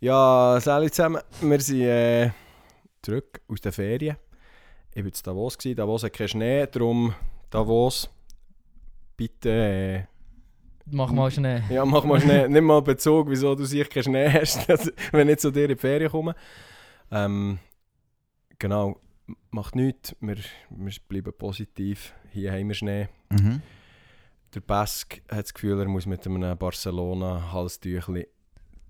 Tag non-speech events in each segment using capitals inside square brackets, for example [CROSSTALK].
Ja, salut zusammen. Wir sind äh, zurück aus den Ferien. Ich war in Davos. Gewesen. Davos hat keinen Schnee, darum Davos, bitte... Äh, Mach mal schnell. ja, mach mal Schnee. Nimm mal Bezug, wieso du sicher keinen Schnee hast, [LAUGHS] dass- wenn ich zu dir in die Ferien komme. Ähm, genau, macht nichts. Wir, wir bleiben positiv. Hier haben wir Schnee. Mhm. Der Bask hat das Gefühl, er muss mit einem Barcelona-Halstüchli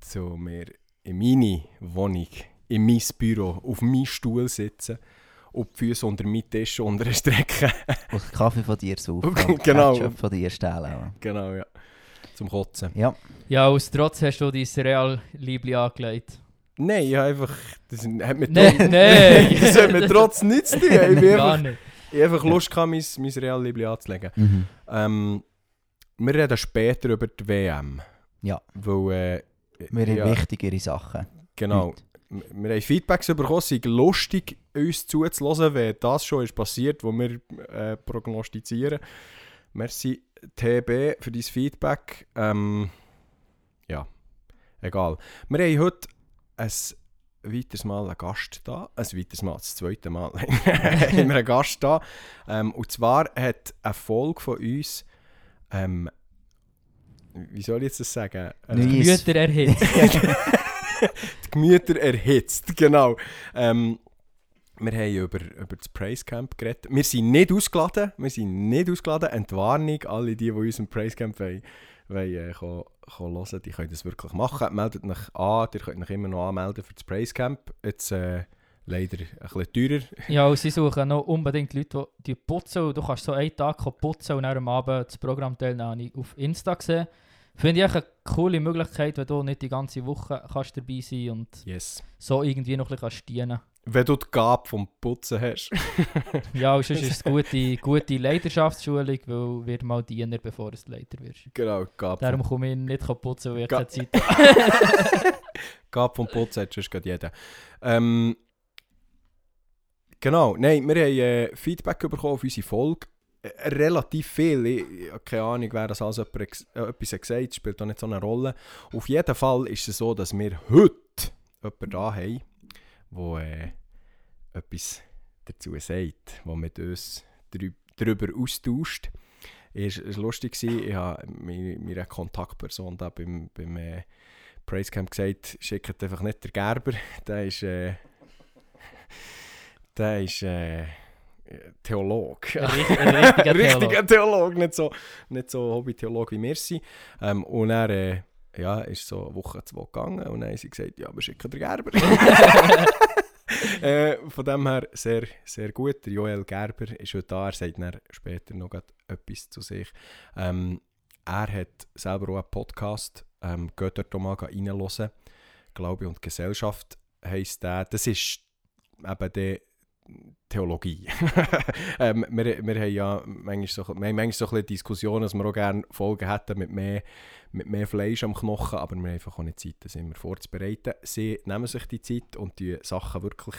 zu mir in meine Wohnung, in mein Büro, auf meinen Stuhl sitzen und die Füße unter meinen Tisch unter strecken. [LAUGHS] Und Kaffee von dir saufen. Genau. Ketchup von dir stehlen. genau, ja. Zum Kotzen. Ja. Ja, aus Trotz hast du dein Real-Liebli angelegt. Nein, ich habe einfach... Das hat mit Nein, trotz- nein. [LAUGHS] das hat mit trotz nichts zu tun. Ich einfach, nicht. ich habe einfach Lust, gehabt, mein, mein Real-Libli anzulegen. Mhm. Ähm, wir reden später über die WM. Ja. Weil... Äh, Wir haben ja, wichtigere Sachen. Genau. Heute. Wir haben Feedbacks bekommen, es sei lustig, uns zuzuhören, wenn das schon ist passiert, was wir äh, prognostizieren. Merci TB für dein Feedback. Ähm, ja, egal. Wir haben heute ein weiteres Mal einen Gast da. Ein weiteres Mal, das zweite Mal [LAUGHS] haben wir einen Gast da. Ähm, und zwar hat eine Folge von uns, ähm, wie soll ich jetzt das sagen? Äh, Neues- Güter erhitzt. [LAUGHS] die Gemüter erhitzt, genau. Ähm, wir haben über, über das Praise Camp geredet. Wir sind nicht ausgeladen, wir sind nicht ausgeladen. Entwarnung, alle die, die uns im Praise Camp wollen, wollen äh, kommen, kommen hören, die können das wirklich machen. Meldet euch an, ihr könnt euch immer noch anmelden für das Praise Camp. Jetzt äh, leider ein bisschen teurer. Ja, und sie suchen noch unbedingt Leute, die, die putzen. Und Du kannst so einen Tag putzen und dann am Abend das Programm teilnehmen. Auf Insta gesehen. Finde ich eine coole Möglichkeit, wenn du nicht die ganze Woche kannst dabei sein und Yes. so irgendwie noch ein bisschen kannst dienen Wenn du die Gabe vom Putzen hast. [LAUGHS] Ja, und sonst ist es eine gute, gute Leiterschaftsschulung, weil wir mal Diener, bevor du Leiter wirst. genau, Gabe Darum komme ich nicht putzen, weil ich Ga- keine Zeit [LAUGHS] habe. Gab vom Putzen hat sonst gerade jeder. Ähm, genau, nein, wir haben äh, Feedback bekommen auf unsere Folge. Äh, relativ viel. Ich, keine Ahnung, wer das alles äh, etwas hat gesagt spielt auch nicht so eine Rolle. Auf jeden Fall ist es so, dass wir heute jemanden da haben, der äh, etwas dazu sagt, der mit uns darüber austauscht. Es war lustig, ich habe meine, meine Kontaktperson da beim, beim äh, Praise Camp gesagt, schickt einfach nicht der Gerber, [LAUGHS] der ist, äh, der ist äh, Theolog. Ein richt- ein richtiger [LAUGHS] Richtiger Theologe. Theolog, nicht so, nicht so Hobby-Theolog wie wir sind. Ähm, und er äh, ja, ist so eine Woche, zwei gegangen und dann haben sie gesagt, ja, wir schicken den Gerber. [LAUGHS] [LAUGHS] äh, von dem her sehr, sehr gut. Der Joel Gerber ist heute da, er sagt dann später noch etwas zu sich. Ähm, er hat selber auch einen Podcast, ähm, geht dort mal reinhören. Glaube und Gesellschaft heisst der. Das ist eben die Theologie. [LAUGHS] ähm, wir, wir haben ja manchmal so, wir haben manchmal so ein Diskussionen, dass wir auch gerne Folgen hätten mit mehr, mit mehr Fleisch am Knochen, aber wir haben einfach auch nicht Zeit, das immer vorzubereiten. Sie nehmen sich die Zeit und die Sachen wirklich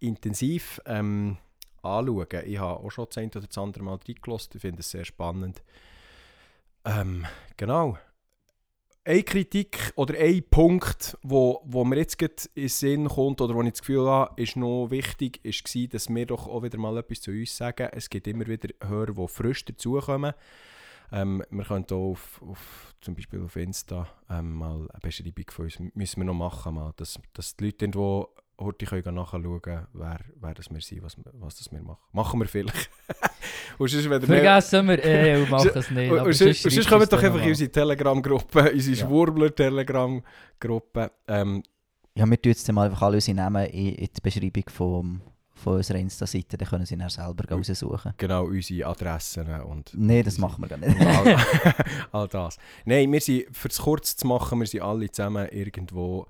intensiv ähm, anschauen. Ich habe auch schon das eine oder das andere Mal reingelassen, ich finde es sehr spannend. Ähm, genau. Eine Kritik oder ein Punkt, wo, wo mir jetzt in den Sinn kommt oder wo ich das Gefühl habe, ist noch wichtig, ist dass wir doch auch wieder mal etwas zu uns sagen. Es gibt immer wieder Hörer, die frisch dazukommen. Ähm, wir können auch auf, auf, zum Beispiel auf Insta ähm, mal eine Beschreibung von uns müssen wir noch machen, mal, dass, dass die Leute irgendwo heute können nachschauen wer, wer das wir sind, was, wir- was das wir machen. Machen wir vielleicht. [LAUGHS] und sonst, wenn ihr nicht- Vergessen wir, eh, und machen es nicht. und, aber und sonst, kommen uns doch einfach in unsere Telegram-Gruppe, unsere Ja. Schwurbler-Telegram-Gruppe. Ähm, Ja, wir tun jetzt mal einfach alle unsere Namen in, in die Beschreibung vom, von unserer Insta-Seite, dann können sie dann selber raussuchen. genau, unsere Adressen und... Nein, das machen wir gar nicht. all, [LAUGHS] [LAUGHS] all das. Nein, wir sind, für es kurz zu machen, wir sind alle zusammen irgendwo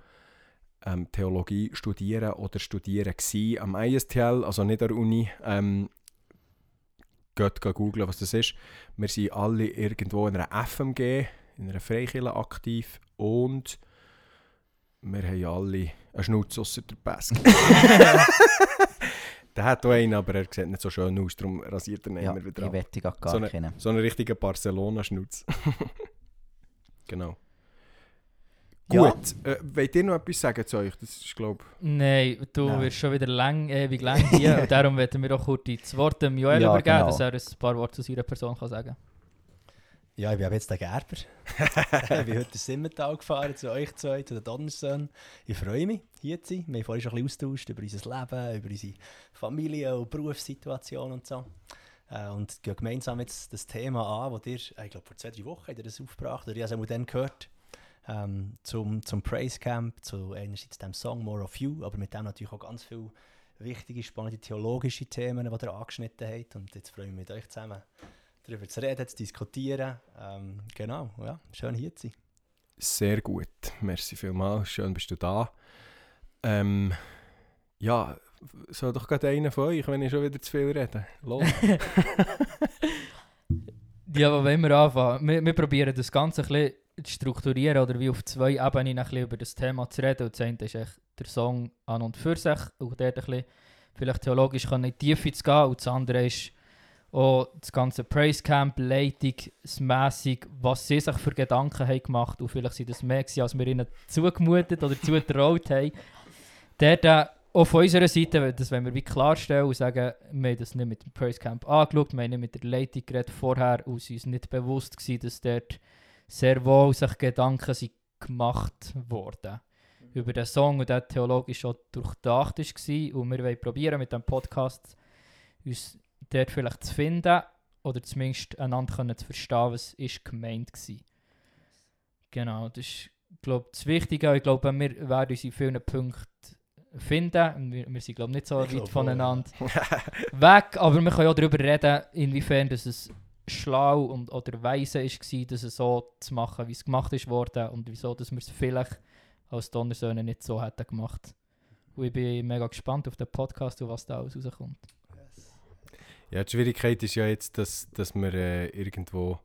ähm, Theologie studieren oder studieren gsi am ISTL, also nicht an der Uni. Ähm, geht, googlen, was das ist. Wir sind alle irgendwo in einer FMG, in einer Freikirche aktiv und wir haben alle einen Schnutz ausser der Pesk. [LAUGHS] Der hat auch einen, aber er sieht nicht so schön aus, darum rasiert er ihn ja, immer wieder ich ab. wette gar, So eine- keinen. So einen richtigen Barcelona-Schnutz. [LAUGHS] genau. Ja. Gut, äh, wollt ihr noch etwas sagen zu euch? Das ist, glaube Nein, du Nein. wirst schon wieder lang, ewig lang hier [LAUGHS] und darum werden wir auch kurz das Wort dem Joel Ja, übergeben, genau. dass er ein paar Worte zu seiner Person kann sagen Ja, ich bin jetzt der Gerber. [LAUGHS] ich bin heute in Simmental gefahren, zu euch zwei, zu den Donnersöhnen. Ich freue mich, hier zu sein. Wir haben vorhin schon ein bisschen austauscht über unser Leben, über unsere Familie- und Berufssituation und so. Äh, und gehen gemeinsam jetzt das Thema an, das ihr, äh, ich glaube, vor zwei, drei Wochen habt ihr das aufgebracht, oder ich habe es auch dann gehört, ähm, zum, zum Praise Camp, zu einerseits dem Song More of You, aber mit dem natürlich auch ganz viele wichtige, spannende theologische Themen, die ihr angeschnitten habt. Und jetzt freue ich mich mit euch zusammen darüber zu reden, zu diskutieren. Ähm, genau, ja, schön hier zu sein. Sehr gut. Merci vielmals. Schön bist du da. Ähm, ja, soll doch gerade einer von euch, wenn ich schon wieder zu viel rede. Los. [LAUGHS] Ja, aber wenn wir anfangen, wir, wir probieren das Ganze ein bisschen zu strukturieren oder wie auf zwei Ebenen ein bisschen über das Thema zu reden. Und das eine ist echt der Song an und für sich und dort ein bisschen vielleicht theologisch in die Tiefe zu gehen. Und das andere ist auch das ganze Praise Camp, Leitungsmässig, was sie sich für Gedanken haben gemacht und vielleicht sind das mehr gewesen, als wir ihnen zugemutet oder zugetraut haben. Dort äh, auch von unserer Seite, das wollen wir wie klarstellen und sagen, wir haben das nicht mit dem Praise Camp angeschaut, wir haben nicht mit der Leitung geredet vorher und sind uns nicht bewusst gewesen, dass dort sehr wohl sich Gedanken sind gemacht wurden über den Song und der theologisch auch durchdacht war und wir wollen probieren mit dem Podcast uns dort vielleicht zu finden oder zumindest einander können zu verstehen, was ist gemeint war. Genau, das ist glaube das Wichtige. Ich glaube, wir werden uns in vielen Punkten finden. Wir, wir sind glaube nicht so Ich weit voneinander [LAUGHS] weg, aber wir können auch darüber reden, inwiefern dass es schlau und, oder weise war, dass es so zu machen, wie es gemacht ist worden und wieso dass wir es vielleicht als Donnersöhne nicht so hätten gemacht. Und ich bin mega gespannt auf den Podcast und was da alles rauskommt. Ja, die Schwierigkeit ist ja jetzt, dass, dass wir äh, irgendwo,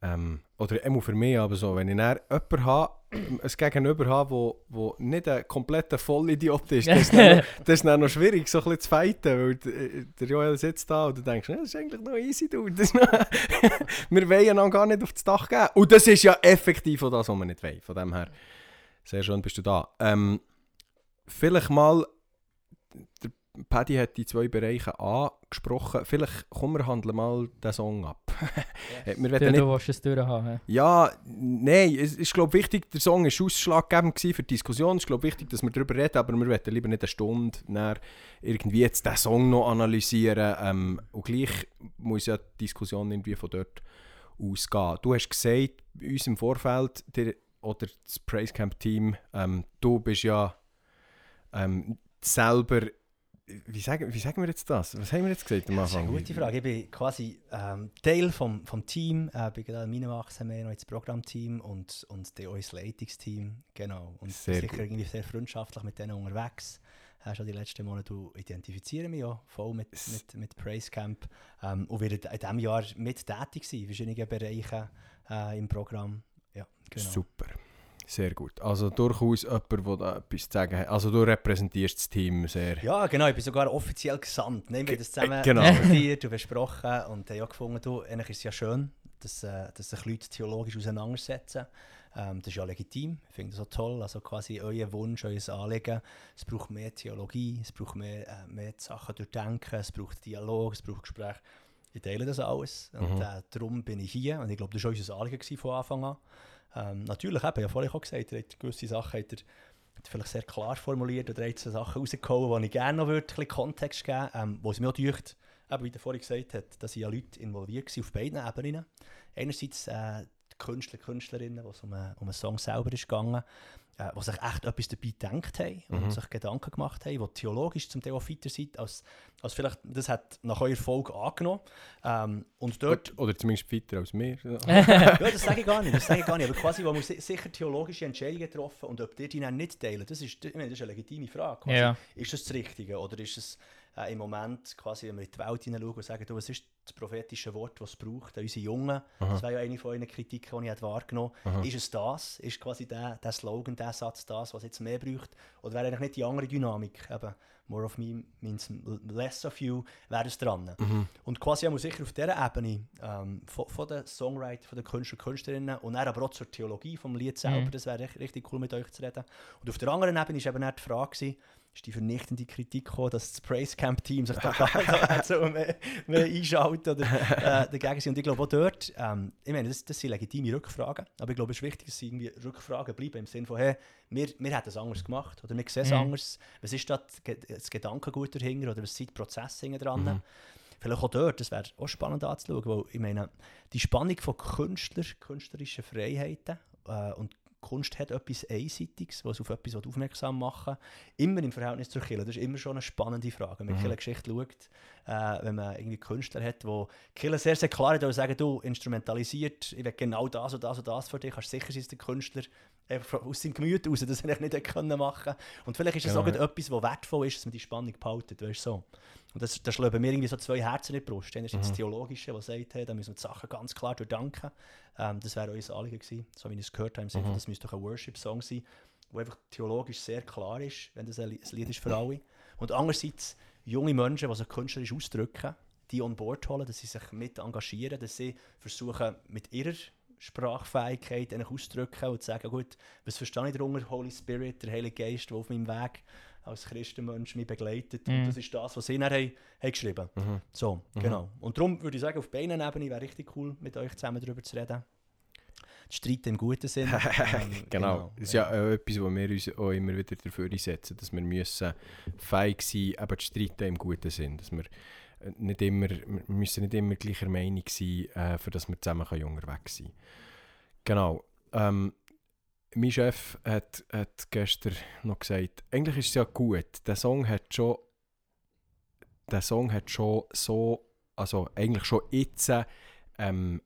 ähm, oder immer für mich aber so, wenn ich dann jemanden habe, ein Gegenüber habe, wo, wo nicht ein kompletter Vollidiot ist, [LAUGHS] das ist, dann das ist dann noch schwierig, so ein bisschen zu fighten, weil der Joel sitzt da und du denkst, ja, das ist eigentlich noch easy, du. Das noch wir wollen ihn gar nicht auf das Dach geben. Und das ist ja effektiv das, was wir nicht wollen. Von dem her, sehr schön bist du da. Ähm, vielleicht mal, der Paddy hat die zwei Bereiche angesprochen. Vielleicht kommen wir handeln mal den Song ab. [LAUGHS] wir Du, werden nicht du willst es durchhaben. ja, nein, es ist glaube wichtig, der Song war ausschlaggebend für die Diskussion. Es ist glaube wichtig, dass wir darüber reden, aber wir wollen lieber nicht eine Stunde nachher irgendwie jetzt den Song noch analysieren. Ähm, und gleich muss ja die Diskussion irgendwie von dort ausgehen. Du hast gesagt, uns im Vorfeld, der, oder das Praise Camp Team, ähm, du bist ja ähm, selber, wie sagen, wie sagen wir jetzt das? Was haben wir jetzt gesagt am Das ist Anfang? eine gute Frage. Ich bin quasi ähm, Teil vom, vom Team. Äh, bin gerade in meinem Wachsen mehr noch ins Programmteam und, und auch ins Leitungsteam. Genau. Und Sehr sicher gut. irgendwie sehr freundschaftlich mit denen unterwegs. Äh, schon die letzten Monate du identifiziere mich ja voll mit, mit, mit Praise Camp. Ähm, und werde in diesem Jahr mit tätig sein in verschiedenen Bereichen äh, im Programm. Ja, genau. Super. Sehr gut. Also durchaus jemand, der etwas zu sagen hat. Also du repräsentierst das Team sehr. Ja, genau, ich bin sogar offiziell gesandt. Ne? Wir haben das zusammen Äh, genau. [LAUGHS] diskutiert und besprochen und haben ja gefunden, du, eigentlich ist es ja schön, dass, äh, dass sich Leute theologisch auseinandersetzen. Ähm, das ist ja legitim, ich finde das auch toll. Also quasi euer Wunsch, euer Anliegen. Es braucht mehr Theologie, es braucht mehr, äh, mehr Sachen durchdenken, es braucht Dialog, es braucht Gespräch. Ich teile das alles und Mhm. äh, darum bin ich hier und ich glaube, das war unser Anliegen von Anfang an. Ähm, natürlich, eben, ja vorhin auch gesagt, ihr habt gewisse Sachen habt ihr hat vielleicht sehr klar formuliert oder hat so Sachen rausgehauen, die ich gerne noch würde, ein Kontext geben ähm, wo es mir auch deucht, eben, wie der vorhin gesagt hat, dass ja Leute involviert waren auf beiden Ebenen. Einerseits äh, die Künstler, Künstlerinnen, wo es um, einen- um einen Song selber ist gegangen, äh, die sich echt etwas dabei gedacht haben und Mhm. sich Gedanken gemacht haben, die theologisch zum Teil auch weiter sind, als, als vielleicht, das hat nach eurer Folge angenommen. Ähm, und dort Oder, oder zumindest weiter als mir. [LAUGHS] ja, das sage ich gar nicht, das sage ich gar nicht. Aber quasi, wo man si- sicher theologische Entscheidungen getroffen und ob die die dann nicht teilen, das ist, ich meine, das ist eine legitime Frage. Quasi, Ja. Ist das das Richtige oder ist es äh, im Moment quasi, wenn wir in die Welt hineinschauen und sagen, du, was ist das prophetische Wort, das es braucht, an unsere Jungen, Aha. das wäre ja eine von euren Kritiken, die ich wahrgenommen Aha. Ist es das? Ist quasi der, der Slogan, der Satz das, was jetzt mehr braucht? Oder wäre eigentlich nicht die andere Dynamik? Eben, more of me means less of you, wäre es dran. Mhm. Und quasi auch sicher auf dieser Ebene ähm, von, von den Songwriter, von den Künstler und Künstlerinnen und dann aber auch zur Theologie vom Lied selber, Mhm. das wäre richtig cool mit euch zu reden. Und auf der anderen Ebene ist eben dann die Frage, ist die vernichtende Kritik gekommen, dass das Praise Camp Team sich da [LAUGHS] so mehr, mehr einschaltet oder äh, dagegen sind. Und ich glaube auch dort, ähm, ich meine, das, das sind legitime Rückfragen, aber ich glaube, es ist wichtig, dass sie irgendwie Rückfragen bleiben im Sinne von, hey, wir, wir hätten es anders gemacht oder wir sehen es Mhm. anders. Was ist das, Ge- das Gedankengut dahinter oder was sind die Prozesse dran? Mhm. Vielleicht auch dort, das wäre auch spannend anzuschauen, weil ich meine, die Spannung von Künstler, künstlerischen Freiheiten äh, und Kunst hat etwas Einseitiges, was auf etwas aufmerksam machen. Immer im Verhältnis zur Kirche. Das ist immer schon eine spannende Frage. Wenn man Mhm. mhm. Geschichte schaut, äh, wenn man irgendwie Künstler hat, wo die Kirche sehr, sehr klar hat, sagen, du instrumentalisiert, ich will genau das und das und das für dich, kannst sicher sein, dass der Künstler einfach aus seinem Gemüt raus das [LAUGHS] eigentlich nicht können machen Und vielleicht ist es Genau, auch ja. gerade etwas, was wertvoll ist, dass man die Spannung behaltet, weißt du so. Und das, das schlägt bei mir irgendwie so zwei Herzen in die Brust. Einerseits Mhm. das Theologische, das sagt, hey, da müssen wir die Sachen ganz klar durchdenken. Ähm, das wäre unser Anliegen gewesen, so wie ich es gehört habe. Im Sinne von, Mhm. Das müsste doch ein Worship-Song sein, der einfach theologisch sehr klar ist, wenn das ein Lied ist für alle. Und andererseits junge Menschen, die sich künstlerisch ausdrücken, die on board holen, dass sie sich mit engagieren, dass sie versuchen, mit ihrer Sprachfähigkeit eigentlich auszudrücken und sagen, gut, was verstehe ich darunter? Holy Spirit, der Heilige Geist, der auf meinem Weg als Christenmensch mich begleitet. Mhm. Und das ist das, was sie dann haben, haben geschrieben Mhm. So, Mhm. genau. Und darum würde ich sagen, auf beiden Ebene wäre richtig cool, mit euch zusammen darüber zu reden. Streit im guten Sinn. [LAUGHS] Ähm, genau. Das ist ja auch etwas, wo wir uns auch immer wieder dafür einsetzen, dass wir müssen fähig sein, eben zu streiten im guten Sinn. Dass wir nicht immer, wir müssen nicht immer gleicher Meinung sein, äh, für dass wir zusammen können unterwegs sein Genau. Ähm, mein Chef hat, hat gestern noch gesagt, eigentlich ist es ja gut, der Song hat schon der Song hat schon so, also eigentlich schon jetzt ähm,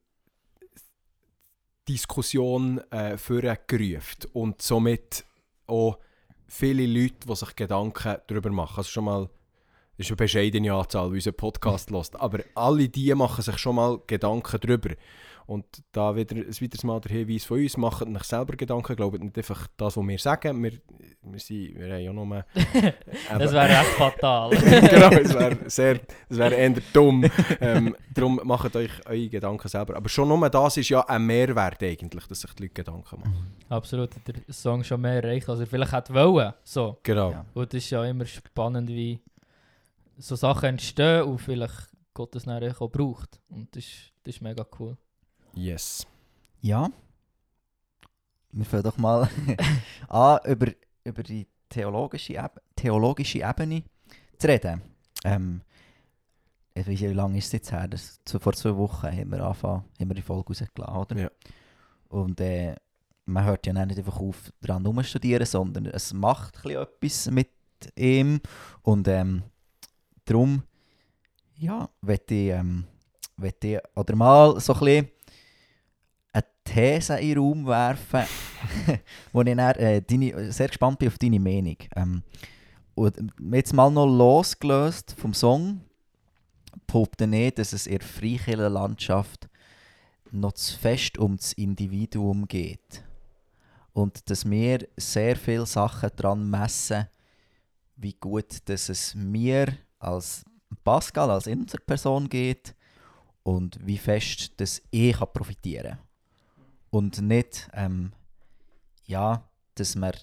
Diskussion äh, vorgerufen und somit auch viele Leute, die sich Gedanken darüber machen. Also schon mal, ist eine bescheidene Anzahl, die unseren Podcast lässt, aber alle die machen sich schon mal Gedanken darüber. Und da wieder ein weiteres Mal der Hinweis von uns, macht euch selber Gedanken, glaubt nicht einfach das, was wir sagen. Wir, wir, sind, wir haben ja nur... [LAUGHS] Das wäre echt fatal. [LAUGHS] genau, es wäre sehr, es wäre eher dumm. Ähm, darum macht euch eure Gedanken selber. Aber schon nur das ist ja ein Mehrwert eigentlich, dass sich die Leute Gedanken machen. Absolut, hat der Song schon mehr erreicht, als er vielleicht hätte wollen. So. Genau. Ja. Und es ist ja immer spannend, wie so Sachen entstehen und vielleicht Gott das dann auch braucht. Und das ist, das ist mega cool. Yes. Ja. Wir fangen doch mal [LAUGHS] an, über, über die theologische, Eb theologische Ebene zu reden. Ähm, ich weiß nicht, wie lange ist es jetzt her? Das, vor zwei Wochen haben wir angefangen, haben wir die Folge rausgeladen, oder? Ja. Und äh, man hört ja nicht einfach auf, daran rumstudieren, sondern es macht ein bisschen etwas mit ihm. Und ähm, darum, ja, möchte ich, ähm, möchte ich oder mal so ein bisschen eine These in den Raum werfen, [LAUGHS] wo ich dann, äh, deine, sehr gespannt bin auf deine Meinung. Ähm, und jetzt mal noch losgelöst vom Song, behaupte nicht, dass es in der Freikirchenlandschaft noch zu fest um das Individuum geht. Und dass wir sehr viele Sachen daran messen, wie gut dass es mir als Pascal, als Inselperson geht und wie fest dass ich kann profitieren. Und nicht, ähm, ja, dass wir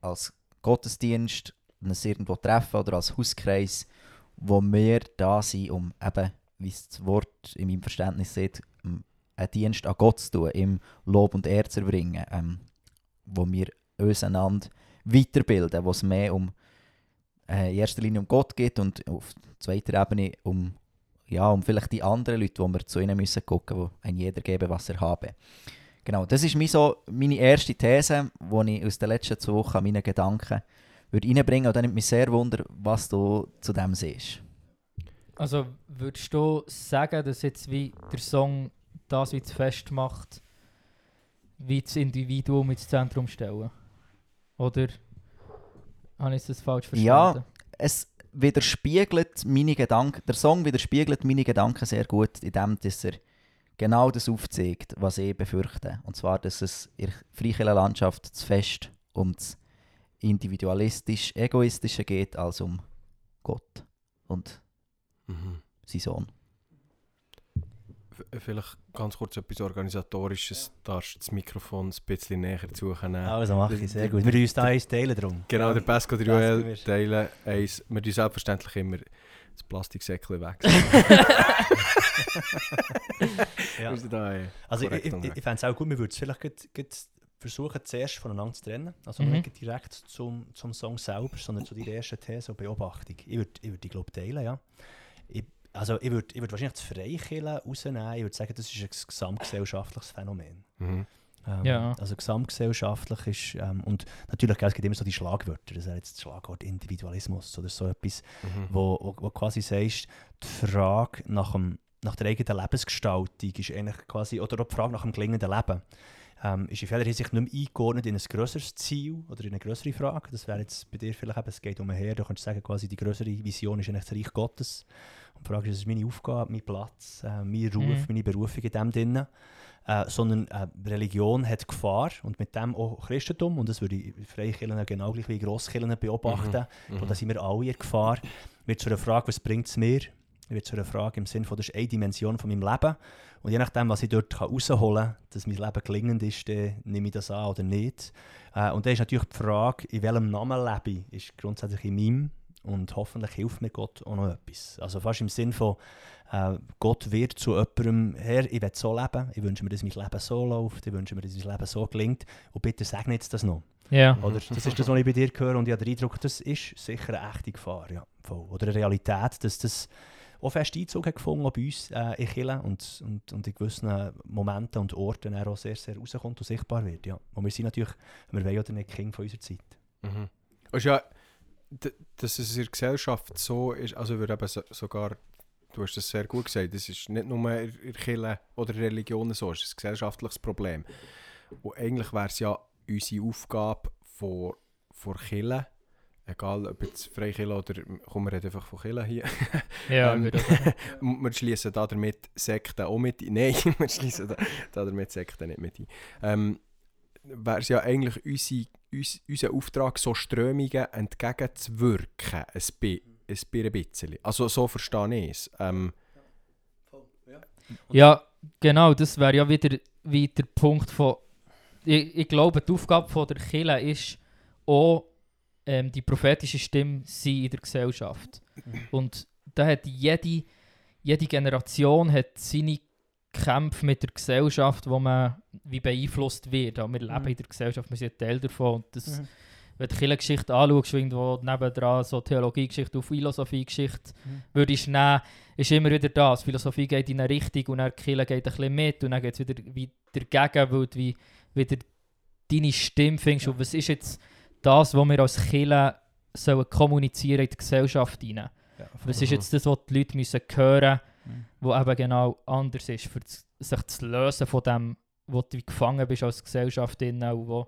als Gottesdienst uns irgendwo treffen oder als Hauskreis, wo wir da sind, um eben, wie das Wort in meinem Verständnis sieht, einen Dienst an Gott zu tun, ihm Lob und Ehre zu bringen, ähm, wo wir uns einander weiterbilden, wo es mehr um äh, in erster Linie um Gott geht und auf zweiter Ebene um, ja, um vielleicht die anderen Leute, wo wir zu ihnen müssen gucken, wo ein jeder geben, was er habe. Genau, das ist mein so, meine erste These, die ich aus den letzten zwei Wochen meine Gedanken würde reinbringen und dann nimmt mich sehr wunder, was du zu dem siehst. Also würdest du sagen, dass jetzt wie der Song das wie zu fest macht, wie das Individuum ins Zentrum stellen? Oder habe ich das falsch verstanden? Ja. Es, widerspiegelt meine Gedanken, der Song widerspiegelt meine Gedanken sehr gut, indem dass er genau das aufzeigt, was ich befürchte. Und zwar, dass es in der Freikirchenlandschaft zu fest um das individualistisch egoistische geht, als um Gott und Mhm. seinen Sohn. Vielleicht ganz kurz etwas Organisatorisches. Darfst das Mikrofon ein bisschen näher zunehmen? Also mache ich, sehr gut. Wir tun uns da eins teilen drum. Genau, der Pasco der Joel wir- teilen eins. Wir tun selbstverständlich immer das Plastiksäckchen weg. [LAUGHS] Ja. Da, Also ich, ich, ich, fände es auch gut, wir würden es vielleicht grad, grad versuchen, zuerst voneinander zu trennen. Also Mhm. nicht direkt zum, zum Song selber, sondern zu deiner ersten These und Beobachtung. Ich würde ich würd die, glaube teilen, ja. Ich, also ich würde ich würd wahrscheinlich das Freikillen rausnehmen. Ich würde sagen, das ist ein gesamtgesellschaftliches Phänomen. Mhm. Ähm, Ja. Also gesamtgesellschaftlich ist, ähm, und natürlich gell, es gibt immer so die Schlagwörter, das wäre jetzt das Schlagwort Individualismus oder so etwas, Mhm. wo, wo, wo quasi sagst, die Frage nach, dem, nach der eigenen Lebensgestaltung ist eigentlich quasi, oder auch die Frage nach dem gelingenden Leben, ähm, ist in vieler Hinsicht nicht mehr eingeordnet in ein grösseres Ziel oder in eine größere Frage. Das wäre jetzt bei dir vielleicht eben, es geht um her, du könntest sagen, quasi die größere Vision ist eigentlich das Reich Gottes. Und die Frage ist, ist meine Aufgabe, mein Platz, äh, mein Ruf, Mhm. meine Berufung in dem drinnen. Äh, sondern äh, Religion hat Gefahr und mit dem auch Christentum und das würde ich Freikirchen genau gleich wie Grosskirchen beobachten. Mhm. Und da sind wir alle in Gefahr. Wird zu einer Frage, was bringt es mir? Wird zu einer Frage im Sinne von, das ist eine Dimension von meinem Leben. Und je nachdem, was ich dort kann rausholen kann, dass mein Leben gelingend ist, dann nehme ich das an oder nicht. Äh, und dann ist natürlich die Frage, in welchem Namen lebe ich, ist grundsätzlich in meinem. Und hoffentlich hilft mir Gott auch noch etwas. Also fast im Sinne von, äh, Gott wird zu jemandem, Herr, ich will so leben, ich wünsche mir, dass mein Leben so läuft, ich wünsche mir, dass mein Leben so gelingt. Und bitte segne jetzt das noch. Ja. Oder das ist das, was ich bei dir höre und ich habe den Eindruck, das ist sicher eine echte Gefahr. Ja, voll. Oder eine Realität, dass das auch fest Einzug hat gefunden bei uns äh, in Kirche und, und, und in gewissen Momenten und Orten auch sehr, sehr rauskommt und sichtbar wird. Ja. Und wir sind natürlich, wir wollen oder nicht King von unserer Zeit. Mhm. Und ja, dass es in der Gesellschaft so ist, also würde eben so, sogar, du hast das sehr gut gesagt, es ist nicht nur in Kirche oder Religionen so, es ist ein gesellschaftliches Problem. Und eigentlich wäre es ja unsere Aufgabe von, von Kirche, egal ob jetzt Freikirche oder, komm, wir reden einfach von Kirche hier, Ja, Ähm, wir schließen da damit Sekten auch mit ein. Nein, wir schließen da, da damit Sekten nicht mit ein. Ähm, Wäre es ja eigentlich unsere, uns, unser Auftrag, so Strömungen entgegenzuwirken, ein, bi, ein bi- ein bisschen. Also so verstehe ich es. Ähm, Ja, genau, das wäre ja wieder, wie der Punkt von. Ich, ich glaube, die Aufgabe von der Kirche ist auch ähm, die prophetische Stimme sein in der Gesellschaft. Und da hat jede, jede Generation hat seine Kämpfe mit der Gesellschaft, wo man wie beeinflusst wird. Aber wir leben Mhm. in der Gesellschaft, wir sind Teil davon. Und das, Mhm. wenn du die Kirchengeschichte anschaust, irgendwo nebendran so Theologiegeschichte und Philosophiegeschichte, Mhm. würdest nehmen, ist immer wieder das. Philosophie geht in eine Richtung und dann Kirche geht ein bisschen mit und dann geht es wieder wie dagegen, weil du wie, wieder deine Stimme findest. Ja. Und was ist jetzt das, was wir als Kirche sollen kommunizieren in die Gesellschaft hinein? Ja, Was ist Mhm. jetzt das, was die Leute müssen hören Mhm. wo eben genau anders ist, für sich zu lösen von dem, wo du wie gefangen bist als Gesellschaft auch wo,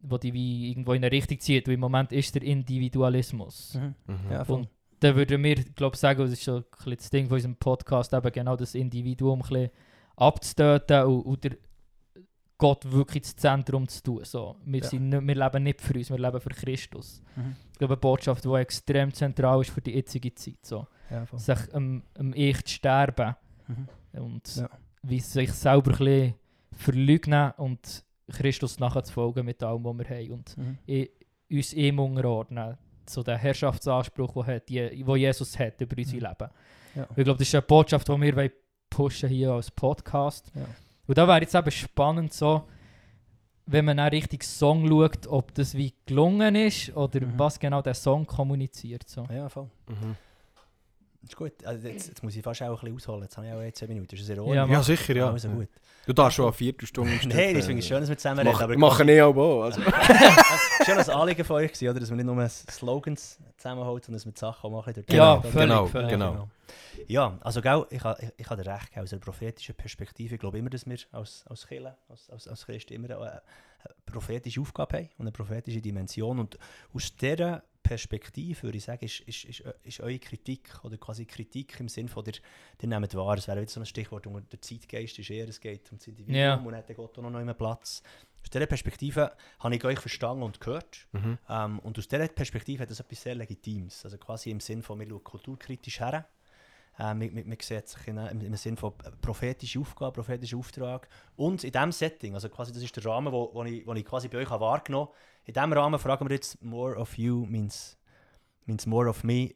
wo dich wie irgendwo in eine Richtung zieht. Weil im Moment ist der Individualismus. Mhm. mhm. Ja, voll. Und da würden wir, glaube ich, sagen, das ist so ein bisschen das Ding von unserem Podcast, eben genau das Individuum ein bisschen abzutöten und, und der Gott wirklich ins Zentrum zu tun. So. Wir, Ja. sind nicht, wir leben nicht für uns, wir leben für Christus. Mhm. Ich glaube, eine Botschaft, die extrem zentral ist für die jetzige Zeit. So. Ja. Sich am, am Ich zu sterben Mhm. und Ja. wie sich selber ein bisschen verleugnen und Christus nachzufolgen mit allem, was wir haben. Und Mhm. uns ihm unterordnen. So der Herrschaftsanspruch, den hat, wo Jesus hat über unser Mhm. Leben. Ja. Ich glaube, das ist eine Botschaft, die wir pushen hier als Podcast. Ja. Und da wäre jetzt eben spannend, so, wenn man auch richtig Song schaut, ob das wie gelungen ist oder Mhm. was genau der Song kommuniziert. So. Ja, voll. Mhm. Ist gut. Also jetzt, jetzt muss ich fast auch ein bisschen ausholen. Jetzt habe ich auch jetzt 10 Minuten. Ist das in Ja, Ordnung? Ja, sicher, ja. Also gut. Du darfst schon eine Viertelstunde [LAUGHS] Nein, äh, das finde ich schön, dass wir zusammen reden. Mach, aber machen ich auch. Also. Es war schon ein Anliegen von euch, gewesen, oder? dass wir nicht nur Slogans zusammenhalten, sondern dass wir die Sachen auch Ja, durch- völlig, genau, völlig. genau. Ja, also gell, ich habe ich, ich ha dir recht, gell, aus einer prophetischen Perspektive, ich glaube immer, dass wir als, als Kirche, als, als, als Christen immer eine prophetische Aufgabe haben und eine prophetische Dimension und aus dieser Perspektive, würde ich sagen, ist, ist, ist, ist eure Kritik oder quasi Kritik im Sinne von der, der nehmt wahr, das wäre wieder so ein Stichwort, unter der Zeitgeist ist eher, es geht um das Individuum Ja. und hat der Gott auch noch einen Platz. Aus dieser Perspektive habe ich euch verstanden und gehört. Mhm. Ähm, und aus dieser Perspektive hat das etwas sehr Legitimes. Also quasi im Sinne von, wir schauen kulturkritisch her. Äh, man, man, sieht sich in, im, im Sinne von prophetische Aufgabe, prophetischer Auftrag. Und in diesem Setting, also quasi das ist der Rahmen, wo, wo, ich, wo ich quasi bei euch habe wahrgenommen habe. In diesem Rahmen fragen wir jetzt, more of you means, means more of me.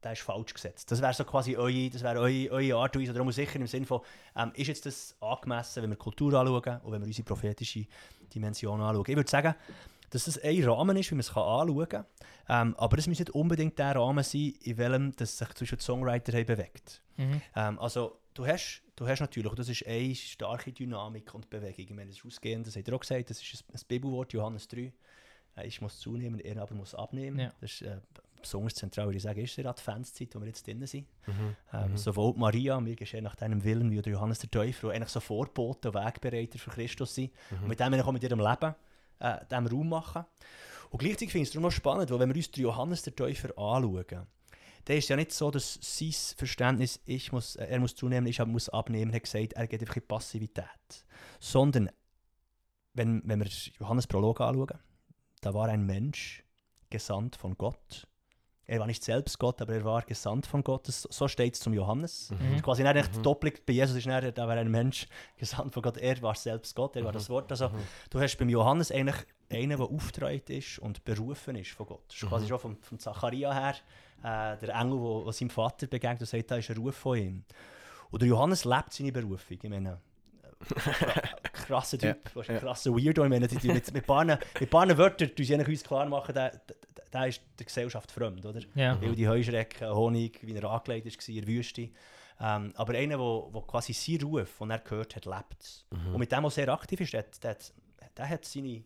Das ist falsch gesetzt. Das wäre so quasi eure, das wäre eure, eure Art und Weise. Darum sicher im Sinne von, ähm, ist jetzt das angemessen, wenn wir Kultur anschauen und wenn wir unsere prophetische Dimension anschauen. Ich würde sagen, dass das ein Rahmen ist, wie man es anschauen kann. Ähm, aber es muss nicht unbedingt der Rahmen sein, in welchem das sich zwischen die Songwriter haben bewegt. Mhm. Ähm, also du hast, du hast natürlich, und das ist eine starke Dynamik und Bewegung. Ich meine, das ist ausgehend, das hat er auch gesagt, das ist ein, ein Bibelwort, Johannes 3. Äh, ich muss zunehmen, er aber muss abnehmen. Ja. Das ist äh, besonders zentral, würde ich sagen, ist die Adventszeit, wo wir jetzt drin sind. Mhm. Ähm, Mhm. Sowohl Maria, mir geschehen nach deinem Willen, wie der Johannes der Täufer, die eigentlich so Vorboten, Wegbereiter für Christus sind. Und Mhm. mit dem auch mit ihrem Leben äh, diesem Raum machen. Und gleichzeitig finde ich es darum noch spannend, weil wenn wir uns den Johannes der Täufer anschauen, dann ist ja nicht so, dass sein Verständnis, ich muss, äh, er muss zunehmen, ich muss abnehmen, hat gesagt, er geht einfach in Passivität. Sondern, wenn, wenn wir Johannes Prolog anschauen, da war ein Mensch, gesandt von Gott. Er war nicht selbst Gott, aber er war gesandt von Gott. Das- So steht es zum Johannes. Mhm. Ist quasi nicht echt Mhm. doppelt bei Jesus ist nicht, da war ein Mensch [LAUGHS] gesandt von Gott. Er war selbst Gott, er war Mhm. das Wort. Also, Mhm. du hast beim Johannes eigentlich einen, der aufgetragen ist und berufen ist von Gott. Das ist quasi Mhm. schon vom, vom Zacharia her äh, der Engel, der seinem Vater begegnet und sagt, da ist ein Ruf von ihm. Und der Johannes lebt seine Berufung. Ich meine, äh, [LAUGHS] krasser Typ, ja, krasser Weirdo. Ich meine, die, die mit, mit, paar, mit paar Wörtern tun sie eigentlich uns klar machen, der, der, der ist der Gesellschaft fremd, oder? Ja. Weil die Heuschrecken, Honig, wie er angelegt war in der Wüste. Ähm, aber einer, der quasi seinen Ruf, den er gehört hat, lebt. Mhm. Und mit dem, was sehr aktiv ist, der, der, der hat seine,